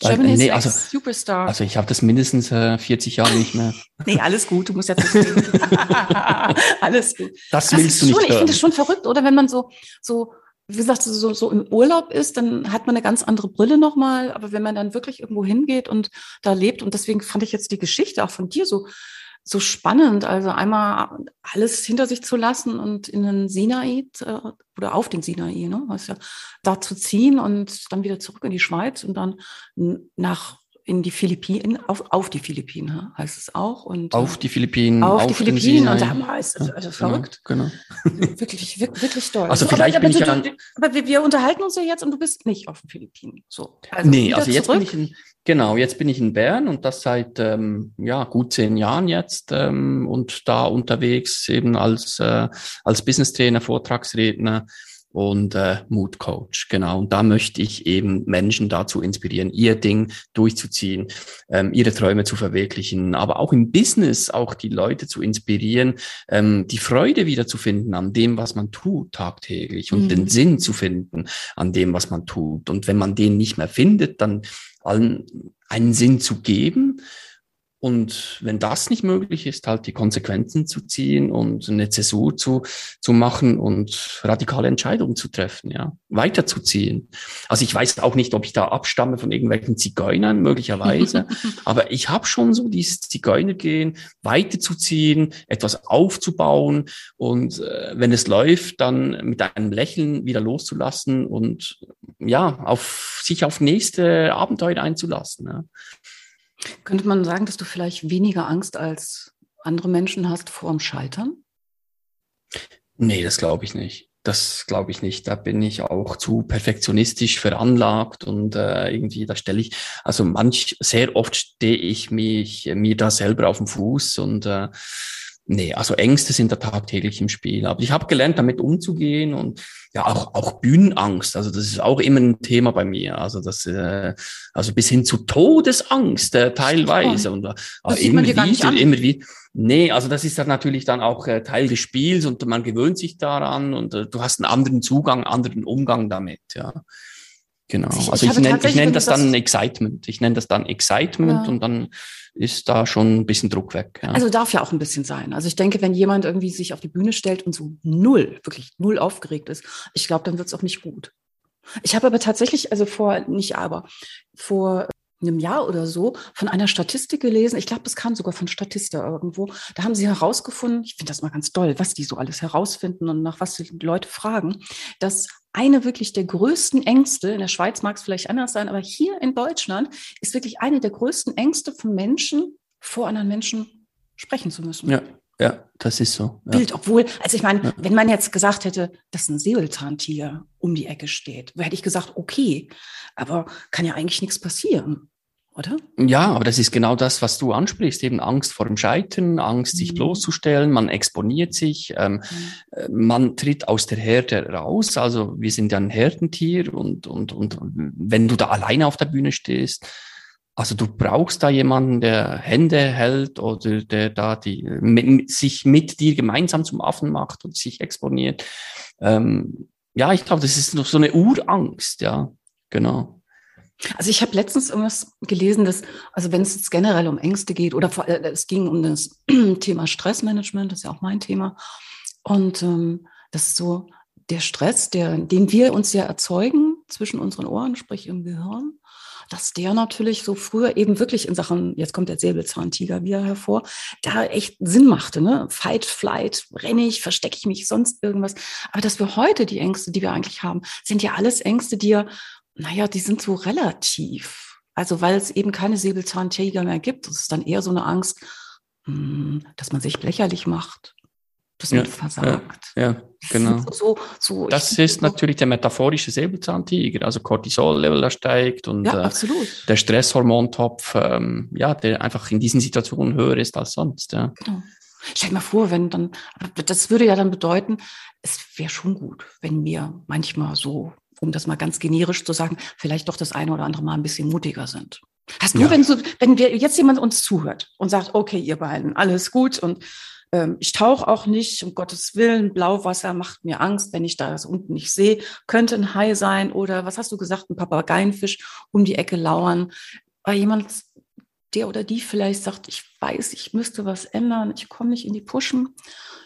Germany's nee, also- Superstar. Also ich habe das mindestens äh, 40 Jahre nicht mehr. nee, alles gut, du musst jetzt nicht alles gut. Das Das willst du nicht schon, ich hören. finde es schon verrückt, oder? Wenn man so, so, wie gesagt, so, so im Urlaub ist, dann hat man eine ganz andere Brille nochmal. Aber wenn man dann wirklich irgendwo hingeht und da lebt, und deswegen fand ich jetzt die Geschichte auch von dir so, so spannend. Also einmal alles hinter sich zu lassen und in den Sinai äh, oder auf den Sinai, ne, heißt ja, da zu ziehen und dann wieder zurück in die Schweiz und dann nach in die Philippinen, auf, auf die Philippinen heißt es auch. Und, äh, auf die Philippinen, auf, die den Philippinen und da ist es also Genau, verrückt. Genau. Wirklich, wirklich, wirklich toll. Also So, vielleicht aber, bin aber, ich du, du, aber wir, wir unterhalten uns ja jetzt und du bist nicht auf den Philippinen. So. nee, wieder also jetzt bin zurück. ich in, genau, jetzt bin ich in Bern und das seit ähm, ja gut zehn Jahren jetzt ähm, und da unterwegs eben als äh, als Business Trainer, Vortragsredner und äh, Mood Coach, genau. Und da möchte ich eben Menschen dazu inspirieren, ihr Ding durchzuziehen, ähm, ihre Träume zu verwirklichen, aber auch im Business auch die Leute zu inspirieren, ähm, die Freude wieder zu finden an dem, was man tut tagtäglich und Mhm. den Sinn zu finden an dem, was man tut. Und wenn man den nicht mehr findet, dann allen einen Sinn zu geben. Und wenn das nicht möglich ist, halt die Konsequenzen zu ziehen und eine Zäsur zu, zu machen und radikale Entscheidungen zu treffen, ja, weiterzuziehen. Also ich weiß auch nicht, ob ich da abstamme von irgendwelchen Zigeunern, möglicherweise, aber ich habe schon so dieses Zigeunergehen, weiterzuziehen, etwas aufzubauen und äh, wenn es läuft, dann mit einem Lächeln wieder loszulassen und ja, auf sich auf nächste Abenteuer einzulassen. Ja. Könnte man sagen, dass du vielleicht weniger Angst als andere Menschen hast vor dem Scheitern? Nee, das glaube ich nicht. Das glaube ich nicht. Da bin ich auch zu perfektionistisch veranlagt und äh, irgendwie, da stelle ich, also manch, sehr oft stehe ich mich, mir da selber auf den Fuß und äh, nee, also Ängste sind da tagtäglich im Spiel. Aber ich habe gelernt, damit umzugehen und ja, auch, auch Bühnenangst. Also das ist auch immer ein Thema bei mir. Also das, äh, also bis hin zu Todesangst äh, teilweise. Und äh, Das sieht man immer dir gar nicht an. immer wieder. Nee, also das ist dann natürlich dann auch äh, Teil des Spiels und man gewöhnt sich daran und äh, du hast einen anderen Zugang, anderen Umgang damit, ja. Genau. Ich- also ich nenne ich tatsächlich, nenn das du das- dann Excitement. Ich nenne das dann Excitement Ja. und dann ist da schon ein bisschen Druck weg. Ja. Also darf ja auch ein bisschen sein. Also ich denke, wenn jemand irgendwie sich auf die Bühne stellt und so null, wirklich null aufgeregt ist, ich glaube, dann wird es auch nicht gut. Ich habe aber tatsächlich, also vor, nicht aber, vor einem Jahr oder so von einer Statistik gelesen. Ich glaube, das kam sogar von Statista irgendwo. Da haben sie herausgefunden, ich finde das mal ganz toll, was die so alles herausfinden und nach was die Leute fragen, dass eine wirklich der größten Ängste, in der Schweiz mag es vielleicht anders sein, aber hier in Deutschland ist wirklich eine der größten Ängste von Menschen, vor anderen Menschen sprechen zu müssen. ja, ja, das ist so. Ja. Bild, obwohl, also ich meine, Ja. wenn man jetzt gesagt hätte, dass ein Säbelzahntiger um die Ecke steht, hätte ich gesagt, okay, aber kann ja eigentlich nichts passieren, oder? Ja, aber das ist genau das, was du ansprichst, eben Angst vor dem Scheitern, Angst, sich Mhm. bloßzustellen, man exponiert sich, ähm, äh, man tritt aus der Herde raus, also wir sind ja ein Herdentier und, und, und wenn du da alleine auf der Bühne stehst, also du brauchst da jemanden, der Hände hält oder der da die mit, sich mit dir gemeinsam zum Affen macht und sich exponiert. Ähm, ja, ich glaube, das ist noch so eine Urangst, ja, genau. Also ich habe letztens irgendwas gelesen, dass, also wenn es jetzt generell um Ängste geht oder vor, äh, es ging um das Thema Stressmanagement, das ist ja auch mein Thema. Und ähm, das ist so der Stress, der, den wir uns ja erzeugen zwischen unseren Ohren, sprich im Gehirn, dass der natürlich so früher eben wirklich in Sachen, jetzt kommt der Säbelzahntiger wieder hervor, da echt Sinn machte, ne? Fight, Flight, renne ich, verstecke ich mich, sonst irgendwas. Aber dass wir heute die Ängste, die wir eigentlich haben, sind ja alles Ängste, die ja naja, die sind so relativ. Also weil es eben keine Säbelzahntiger mehr gibt. Das ist dann eher so eine Angst, hm, dass man sich lächerlich macht, dass man Ja, versagt. Ja, Das genau. So, so, Das ist natürlich der metaphorische Säbelzahntiger, also Cortisol-Level steigt und Ja, äh, der Stresshormontopf, ähm, ja, der einfach in diesen Situationen höher ist als sonst. Ja. Genau. Stell dir mal vor, wenn dann, das würde ja dann bedeuten, es wäre schon gut, wenn wir manchmal so, um das mal ganz generisch zu sagen, vielleicht doch das eine oder andere mal ein bisschen mutiger sind. Hast du, Ja. wenn, so, wenn wir jetzt jemand uns zuhört und sagt, okay, ihr beiden, alles gut und ähm, ich tauche auch nicht, um Gottes Willen, Blauwasser macht mir Angst, wenn ich da das unten nicht sehe. Könnte ein Hai sein oder, was hast du gesagt, ein Papageienfisch um die Ecke lauern. Weil jemand, der oder die vielleicht sagt, ich weiß, ich müsste was ändern, ich komme nicht in die Pushen.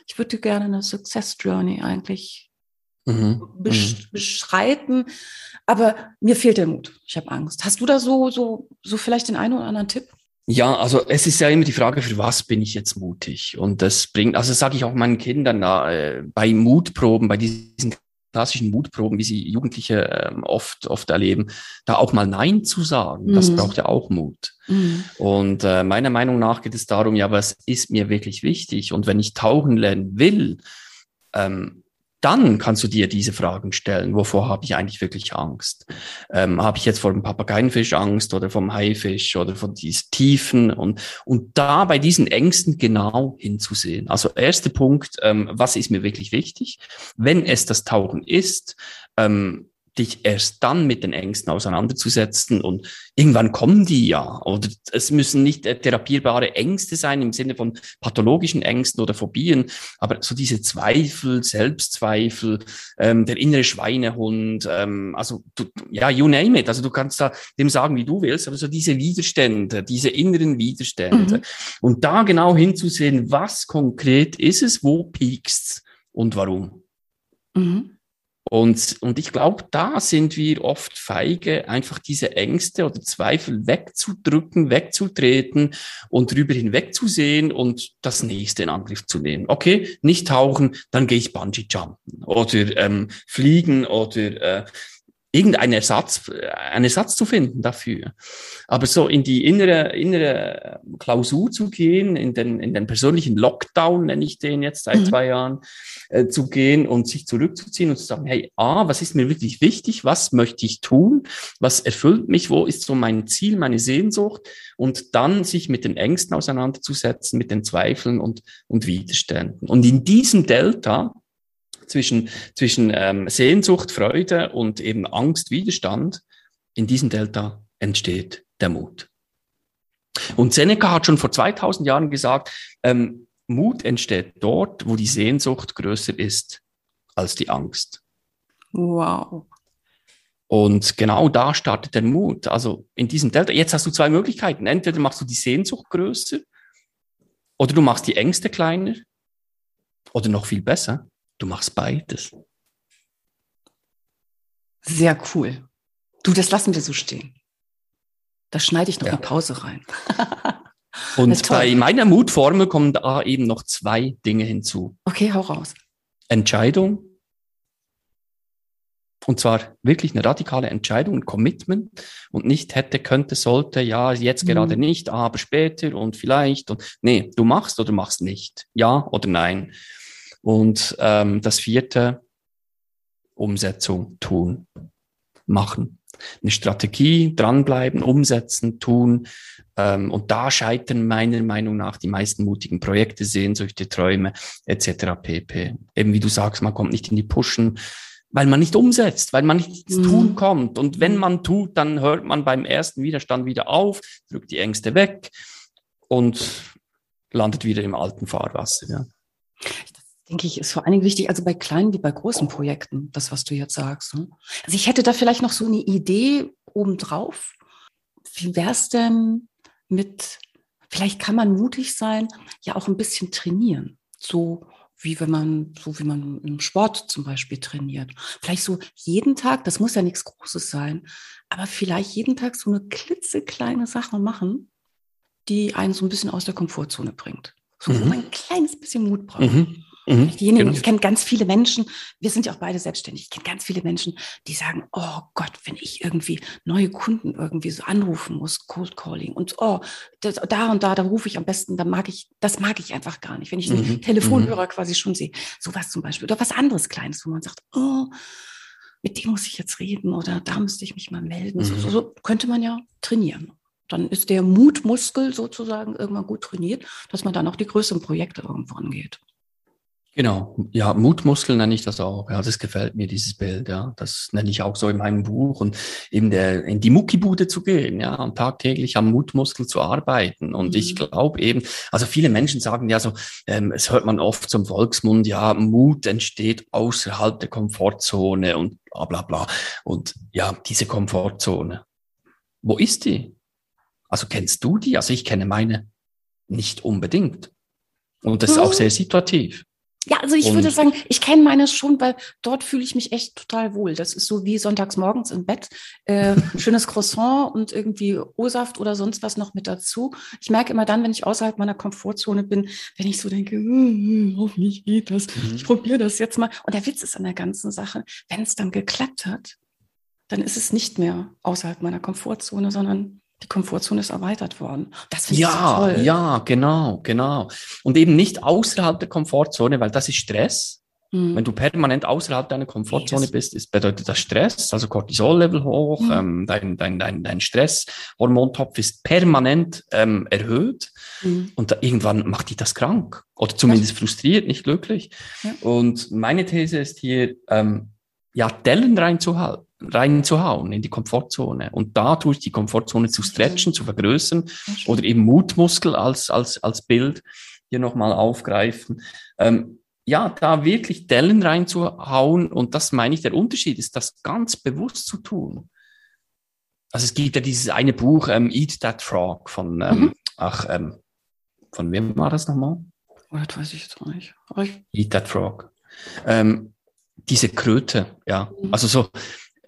Ich würde gerne eine Success Journey eigentlich mhm. besch mhm. beschreiten, aber mir fehlt der Mut. Ich habe Angst. Hast du da so, so, so vielleicht den einen oder anderen Tipp? Ja, also es ist ja immer die Frage, für was bin ich jetzt mutig? Und das bringt, also sage ich auch meinen Kindern da, äh, bei Mutproben, bei diesen klassischen Mutproben, wie sie Jugendliche äh, oft, oft erleben, da auch mal Nein zu sagen, mhm. das braucht ja auch Mut. Mhm. Und äh, meiner Meinung nach geht es darum, ja, was ist mir wirklich wichtig? Und wenn ich tauchen lernen will, ähm, dann kannst du dir diese Fragen stellen. Wovor habe ich eigentlich wirklich Angst? Ähm, habe ich jetzt vor dem Papageienfisch Angst oder vom Haifisch oder von diesen Tiefen? Und, und da bei diesen Ängsten genau hinzusehen. Also erster Punkt, ähm, was ist mir wirklich wichtig? Wenn es das Tauchen ist, ähm, dich erst dann mit den Ängsten auseinanderzusetzen und irgendwann kommen die ja. Oder es müssen nicht äh, therapierbare Ängste sein im Sinne von pathologischen Ängsten oder Phobien, aber so diese Zweifel, Selbstzweifel, ähm, der innere Schweinehund, ähm, also du, ja, you name it. Also du kannst da dem sagen, wie du willst, aber so diese Widerstände, diese inneren Widerstände. Mhm. Und da genau hinzusehen, was konkret ist es, wo piekst's und warum. Mhm. Und, und ich glaube, da sind wir oft feige, einfach diese Ängste oder Zweifel wegzudrücken, wegzutreten und drüber hinwegzusehen und das nächste in Angriff zu nehmen. Okay, nicht tauchen, dann gehe ich Bungee jumpen oder ähm, fliegen oder äh, irgendeinen Ersatz, einen Ersatz zu finden dafür. Aber so in die innere, innere Klausur zu gehen, in den, in den persönlichen Lockdown, nenne ich den jetzt seit mhm. zwei Jahren, äh, zu gehen und sich zurückzuziehen und zu sagen, hey, A, was ist mir wirklich wichtig? Was möchte ich tun? Was erfüllt mich? Wo ist so mein Ziel, meine Sehnsucht? Und dann sich mit den Ängsten auseinanderzusetzen, mit den Zweifeln und, und Widerständen. Und in diesem Delta, zwischen, zwischen ähm, Sehnsucht, Freude und eben Angst, Widerstand, in diesem Delta entsteht der Mut. Und Seneca hat schon vor 2000 Jahren gesagt, ähm, Mut entsteht dort, wo die Sehnsucht größer ist als die Angst. Wow. Und genau da startet der Mut. Also in diesem Delta. Jetzt hast du zwei Möglichkeiten. Entweder machst du die Sehnsucht größer oder du machst die Ängste kleiner oder noch viel besser, Du machst beides. Sehr cool. Du, das lassen wir so stehen. Da schneide ich noch ja. eine Pause rein. Und bei meiner Mutformel kommen da eben noch zwei Dinge hinzu. Okay, hau raus. Entscheidung. Und zwar wirklich eine radikale Entscheidung, ein Commitment und nicht hätte, könnte, sollte, ja, jetzt mhm. gerade nicht, aber später und vielleicht. Und nee, du machst oder machst nicht. Ja oder nein. Und ähm, das vierte, Umsetzung, tun, machen. Eine Strategie, dranbleiben, umsetzen, tun. Ähm, und da scheitern meiner Meinung nach die meisten mutigen Projekte, Sehnsüchte, Träume etc. pp. Eben wie du sagst, man kommt nicht in die Pushen, weil man nicht umsetzt, weil man nicht ins mhm. Tun kommt. Und wenn man tut, dann hört man beim ersten Widerstand wieder auf, drückt die Ängste weg und landet wieder im alten Fahrwasser. Ja denke ich, ist vor allen Dingen wichtig, also bei kleinen wie bei großen Projekten, das, was du jetzt sagst. Ne? Also ich hätte da vielleicht noch so eine Idee obendrauf. Wie wäre es denn mit, vielleicht kann man mutig sein, ja auch ein bisschen trainieren. So wie wenn man, so wie man im Sport zum Beispiel trainiert. Vielleicht so jeden Tag, das muss ja nichts Großes sein, aber vielleicht jeden Tag so eine klitzekleine Sache machen, die einen so ein bisschen aus der Komfortzone bringt. So, mhm. wo man ein kleines bisschen Mut braucht. Mhm. Mhm, genau. Ich kenne ganz viele Menschen, wir sind ja auch beide selbstständig, ich kenne ganz viele Menschen, die sagen, oh Gott, wenn ich irgendwie neue Kunden irgendwie so anrufen muss, Cold Calling und oh, das, da und da, da rufe ich am besten, da mag ich, das mag ich einfach gar nicht, wenn ich den mhm, Telefonhörer mhm. quasi schon sehe. Sowas zum Beispiel. Oder was anderes Kleines, wo man sagt, oh, mit dem muss ich jetzt reden oder da müsste ich mich mal melden. So, so, so könnte man ja trainieren dann ist der Mutmuskel sozusagen irgendwann gut trainiert, dass man dann auch die größeren Projekte irgendwo angeht. Genau, ja, Mutmuskel nenne ich das auch. Ja, das gefällt mir, dieses Bild, ja. Das nenne ich auch so in meinem Buch und eben der, in die Muckibude zu gehen, ja, und tagtäglich am Mutmuskel zu arbeiten. Und mhm. ich glaube eben, also viele Menschen sagen ja so, ähm, es hört man oft zum Volksmund, ja, Mut entsteht außerhalb der Komfortzone und bla bla bla. Und ja, diese Komfortzone, wo ist die? Also kennst du die? Also ich kenne meine nicht unbedingt. Und das ist auch mhm. sehr situativ. Ja, also ich und würde sagen, ich kenne meine schon, weil dort fühle ich mich echt total wohl. Das ist so wie sonntags morgens im Bett. Äh, schönes Croissant und irgendwie O-Saft oder sonst was noch mit dazu. Ich merke immer dann, wenn ich außerhalb meiner Komfortzone bin, wenn ich so denke, äh, hoffentlich geht das. Mhm. Ich probiere das jetzt mal. Und der Witz ist an der ganzen Sache, wenn es dann geklappt hat, dann ist es nicht mehr außerhalb meiner Komfortzone, sondern die Komfortzone ist erweitert worden. Das finde ja, ich so toll. Ja, genau, genau. Und eben nicht außerhalb der Komfortzone, weil das ist Stress. Mhm. Wenn du permanent außerhalb deiner Komfortzone nee, bist, ist, bedeutet das Stress, also Cortisol-Level hoch, mhm. ähm, dein, dein, dein, dein Stresshormontopf ist permanent ähm, erhöht mhm. und da, irgendwann macht dich das krank oder zumindest ja. frustriert, nicht glücklich. Ja. Und meine These ist hier, ähm, ja, Dellen reinzuhalten reinzuhauen in die Komfortzone. Und dadurch die Komfortzone zu stretchen, zu vergrößern oder eben Mutmuskel als, als, als Bild hier nochmal aufgreifen. Ähm, ja, da wirklich Dellen reinzuhauen und das meine ich, der Unterschied ist, das ganz bewusst zu tun. Also es gibt ja dieses eine Buch, ähm, Eat That Frog von, ähm, mhm. ach, ähm, von wem war das nochmal? Oh, das weiß ich jetzt auch nicht. Eat That Frog. Ähm, diese Kröte, ja. Mhm. Also so,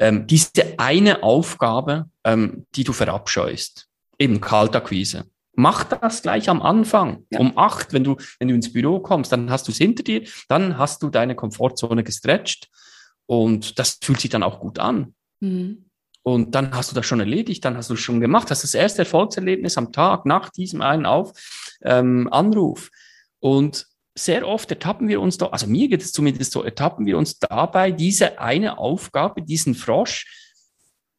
ähm, diese eine Aufgabe, ähm, die du verabscheust, eben Kaltakquise. Mach das gleich am Anfang, ja. um acht, wenn du, wenn du ins Büro kommst, dann hast du es hinter dir, dann hast du deine Komfortzone gestretcht und das fühlt sich dann auch gut an. Mhm. Und dann hast du das schon erledigt, dann hast du es schon gemacht, hast das erste Erfolgserlebnis am Tag nach diesem einen Auf, ähm, Anruf. Und sehr oft ertappen wir uns da, also mir geht es zumindest so, ertappen wir uns dabei, diese eine Aufgabe, diesen Frosch,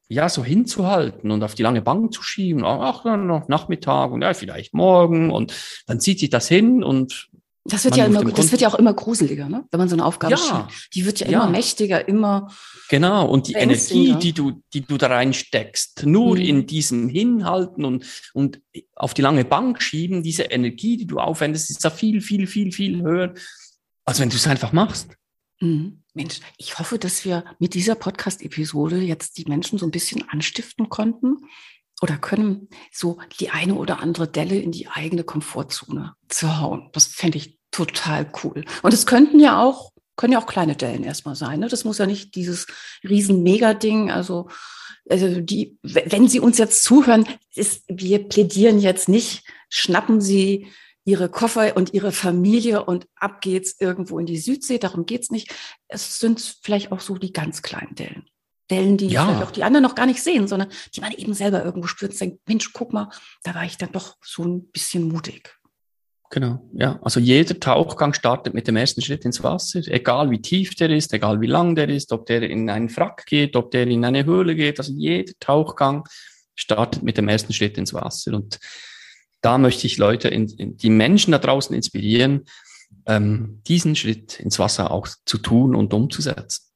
ja, so hinzuhalten und auf die lange Bank zu schieben, ach, noch Nachmittag und ja, vielleicht morgen und dann zieht sich das hin und das wird ja immer, das wird ja auch immer gruseliger, ne? Wenn man so eine Aufgabe ja, schiebt. Die wird ja, ja, immer mächtiger, immer. Genau. Und die Energie, die du, die du da reinsteckst, nur mhm. in diesem Hinhalten und, und auf die lange Bank schieben, diese Energie, die du aufwendest, ist ja viel, viel, viel, viel höher, als wenn du es einfach machst. Mhm. Mensch, ich hoffe, dass wir mit dieser Podcast-Episode jetzt die Menschen so ein bisschen anstiften konnten, oder können so die eine oder andere Delle in die eigene Komfortzone zu hauen. Das fände ich total cool. Und es könnten ja auch, können ja auch kleine Dellen erstmal sein. Ne? Das muss ja nicht dieses riesen Mega-Ding, also, also die, wenn Sie uns jetzt zuhören, ist, wir plädieren jetzt nicht, schnappen Sie ihre Koffer und ihre Familie und ab geht's irgendwo in die Südsee. Darum geht's nicht. Es sind vielleicht auch so die ganz kleinen Dellen. Stellen, die ja. vielleicht auch die anderen noch gar nicht sehen, sondern die man eben selber irgendwo spürt und denkt, Mensch, guck mal, da war ich dann doch so ein bisschen mutig. Genau, ja. Also jeder Tauchgang startet mit dem ersten Schritt ins Wasser, egal wie tief der ist, egal wie lang der ist, ob der in einen Frack geht, ob der in eine Höhle geht. Also jeder Tauchgang startet mit dem ersten Schritt ins Wasser. Und da möchte ich Leute, in, in die Menschen da draußen inspirieren, ähm, diesen Schritt ins Wasser auch zu tun und umzusetzen.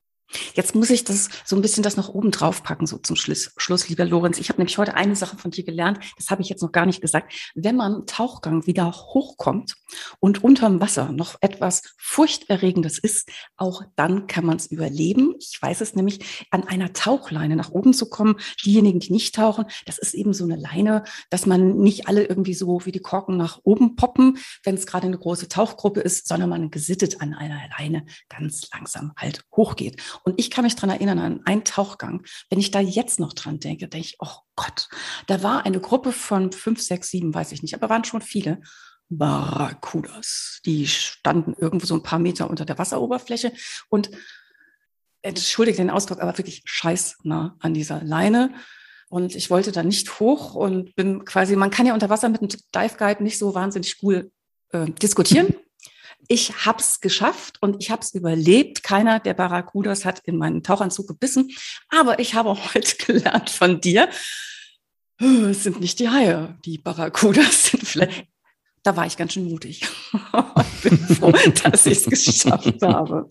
Jetzt muss ich das so ein bisschen das noch oben drauf packen, so zum Schluss, Schluss lieber Lorenz. Ich habe nämlich heute eine Sache von dir gelernt, das habe ich jetzt noch gar nicht gesagt. Wenn man Tauchgang wieder hochkommt und unterm Wasser noch etwas Furchterregendes ist, auch dann kann man es überleben. Ich weiß es nämlich, an einer Tauchleine nach oben zu kommen. Diejenigen, die nicht tauchen, das ist eben so eine Leine, dass man nicht alle irgendwie so wie die Korken nach oben poppen, wenn es gerade eine große Tauchgruppe ist, sondern man gesittet an einer Leine ganz langsam halt hochgeht. Und ich kann mich dran erinnern an einen Tauchgang. Wenn ich da jetzt noch dran denke, denke ich, oh Gott, da war eine Gruppe von fünf, sechs, sieben, weiß ich nicht, aber waren schon viele. Barracudas. Die standen irgendwo so ein paar Meter unter der Wasseroberfläche und entschuldige den Ausdruck, aber wirklich scheißnah an dieser Leine. Und ich wollte da nicht hoch und bin quasi, man kann ja unter Wasser mit einem Dive Guide nicht so wahnsinnig cool äh, diskutieren ich habe es geschafft und ich habe es überlebt. Keiner der Barracudas hat in meinen Tauchanzug gebissen. Aber ich habe heute gelernt von dir, oh, es sind nicht die Haie, die Barracudas sind vielleicht. Da war ich ganz schön mutig. bin froh, dass ich es geschafft habe.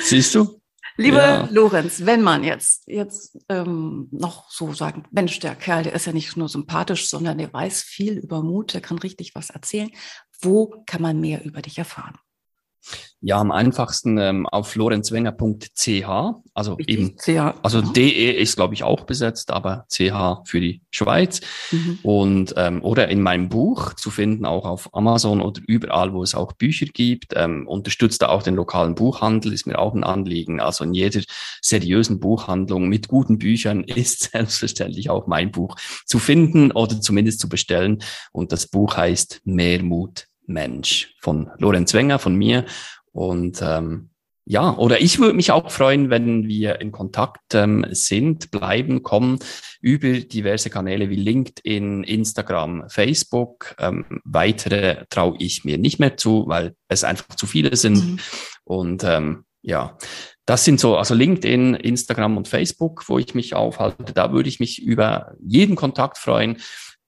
Siehst du? Lieber ja. Lorenz, wenn man jetzt, jetzt ähm, noch so sagen, Mensch, der Kerl, der ist ja nicht nur sympathisch, sondern der weiß viel über Mut, der kann richtig was erzählen. Wo kann man mehr über dich erfahren? Ja, am einfachsten ähm, auf lorenzwenger.ch, also Richtig, eben, CH, also. DE ist glaube ich auch besetzt, aber CH für die Schweiz mhm. und ähm, oder in meinem Buch zu finden auch auf Amazon oder überall, wo es auch Bücher gibt. Ähm, unterstützt da auch den lokalen Buchhandel, ist mir auch ein Anliegen. Also in jeder seriösen Buchhandlung mit guten Büchern ist selbstverständlich auch mein Buch zu finden oder zumindest zu bestellen. Und das Buch heißt Mehr Mut Mensch von Lorenz Wenger, von mir. Und ähm, ja, oder ich würde mich auch freuen, wenn wir in Kontakt ähm, sind, bleiben, kommen über diverse Kanäle wie LinkedIn, Instagram, Facebook. Ähm, weitere traue ich mir nicht mehr zu, weil es einfach zu viele sind. Mhm. Und ähm, ja, das sind so, also LinkedIn, Instagram und Facebook, wo ich mich aufhalte. Da würde ich mich über jeden Kontakt freuen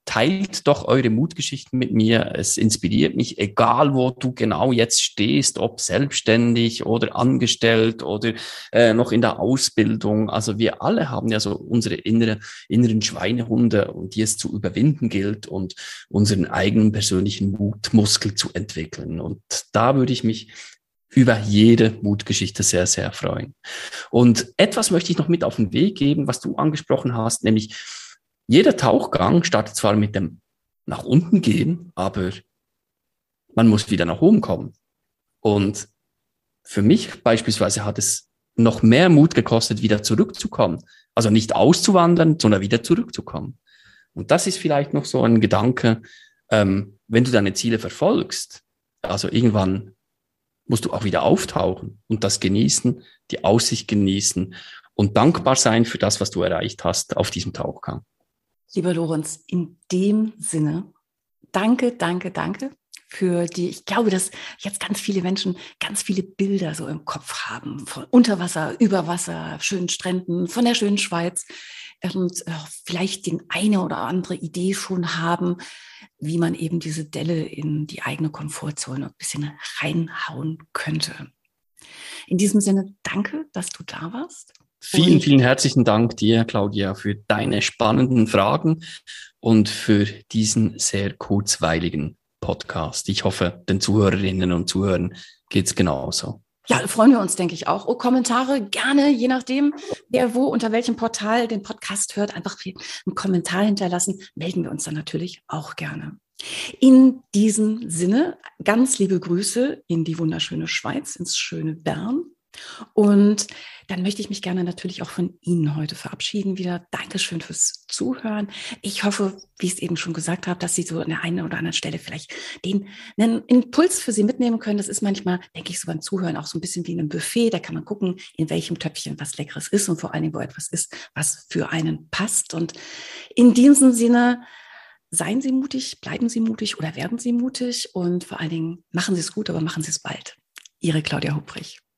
teilt doch eure Mutgeschichten mit mir. Es inspiriert mich, egal wo du genau jetzt stehst, ob selbstständig oder angestellt oder äh, noch in der Ausbildung. Also wir alle haben ja so unsere innere, inneren Schweinehunde, und die es zu überwinden gilt und unseren eigenen persönlichen Mutmuskel zu entwickeln. Und da würde ich mich über jede Mutgeschichte sehr, sehr freuen. Und etwas möchte ich noch mit auf den Weg geben, was du angesprochen hast, nämlich jeder Tauchgang startet zwar mit dem nach unten gehen, aber man muss wieder nach oben kommen. Und für mich beispielsweise hat es noch mehr Mut gekostet, wieder zurückzukommen. Also nicht auszuwandern, sondern wieder zurückzukommen. Und das ist vielleicht noch so ein Gedanke, ähm, wenn du deine Ziele verfolgst, also irgendwann musst du auch wieder auftauchen und das genießen, die Aussicht genießen und dankbar sein für das, was du erreicht hast auf diesem Tauchgang. Lieber Lorenz, in dem Sinne, danke, danke, danke für die, ich glaube, dass jetzt ganz viele Menschen ganz viele Bilder so im Kopf haben von Unterwasser, Überwasser, schönen Stränden, von der schönen Schweiz und äh, vielleicht die eine oder andere Idee schon haben, wie man eben diese Delle in die eigene Komfortzone ein bisschen reinhauen könnte. In diesem Sinne, danke, dass du da warst. Vielen, vielen herzlichen Dank dir, Claudia, für deine spannenden Fragen und für diesen sehr kurzweiligen Podcast. Ich hoffe, den Zuhörerinnen und Zuhörern geht es genauso. Ja, freuen wir uns, denke ich auch. Oh, Kommentare gerne, je nachdem, wer wo, unter welchem Portal den Podcast hört, einfach einen Kommentar hinterlassen. Melden wir uns dann natürlich auch gerne. In diesem Sinne, ganz liebe Grüße in die wunderschöne Schweiz, ins schöne Bern. Und dann möchte ich mich gerne natürlich auch von Ihnen heute verabschieden wieder. Dankeschön fürs Zuhören. Ich hoffe, wie ich es eben schon gesagt habe, dass Sie so an der einen oder anderen Stelle vielleicht den einen Impuls für Sie mitnehmen können. Das ist manchmal, denke ich, so beim Zuhören auch so ein bisschen wie in einem Buffet. Da kann man gucken, in welchem Töpfchen was Leckeres ist und vor allen Dingen, wo etwas ist, was für einen passt. Und in diesem Sinne, seien Sie mutig, bleiben Sie mutig oder werden Sie mutig und vor allen Dingen machen Sie es gut, aber machen Sie es bald. Ihre Claudia Hubrich.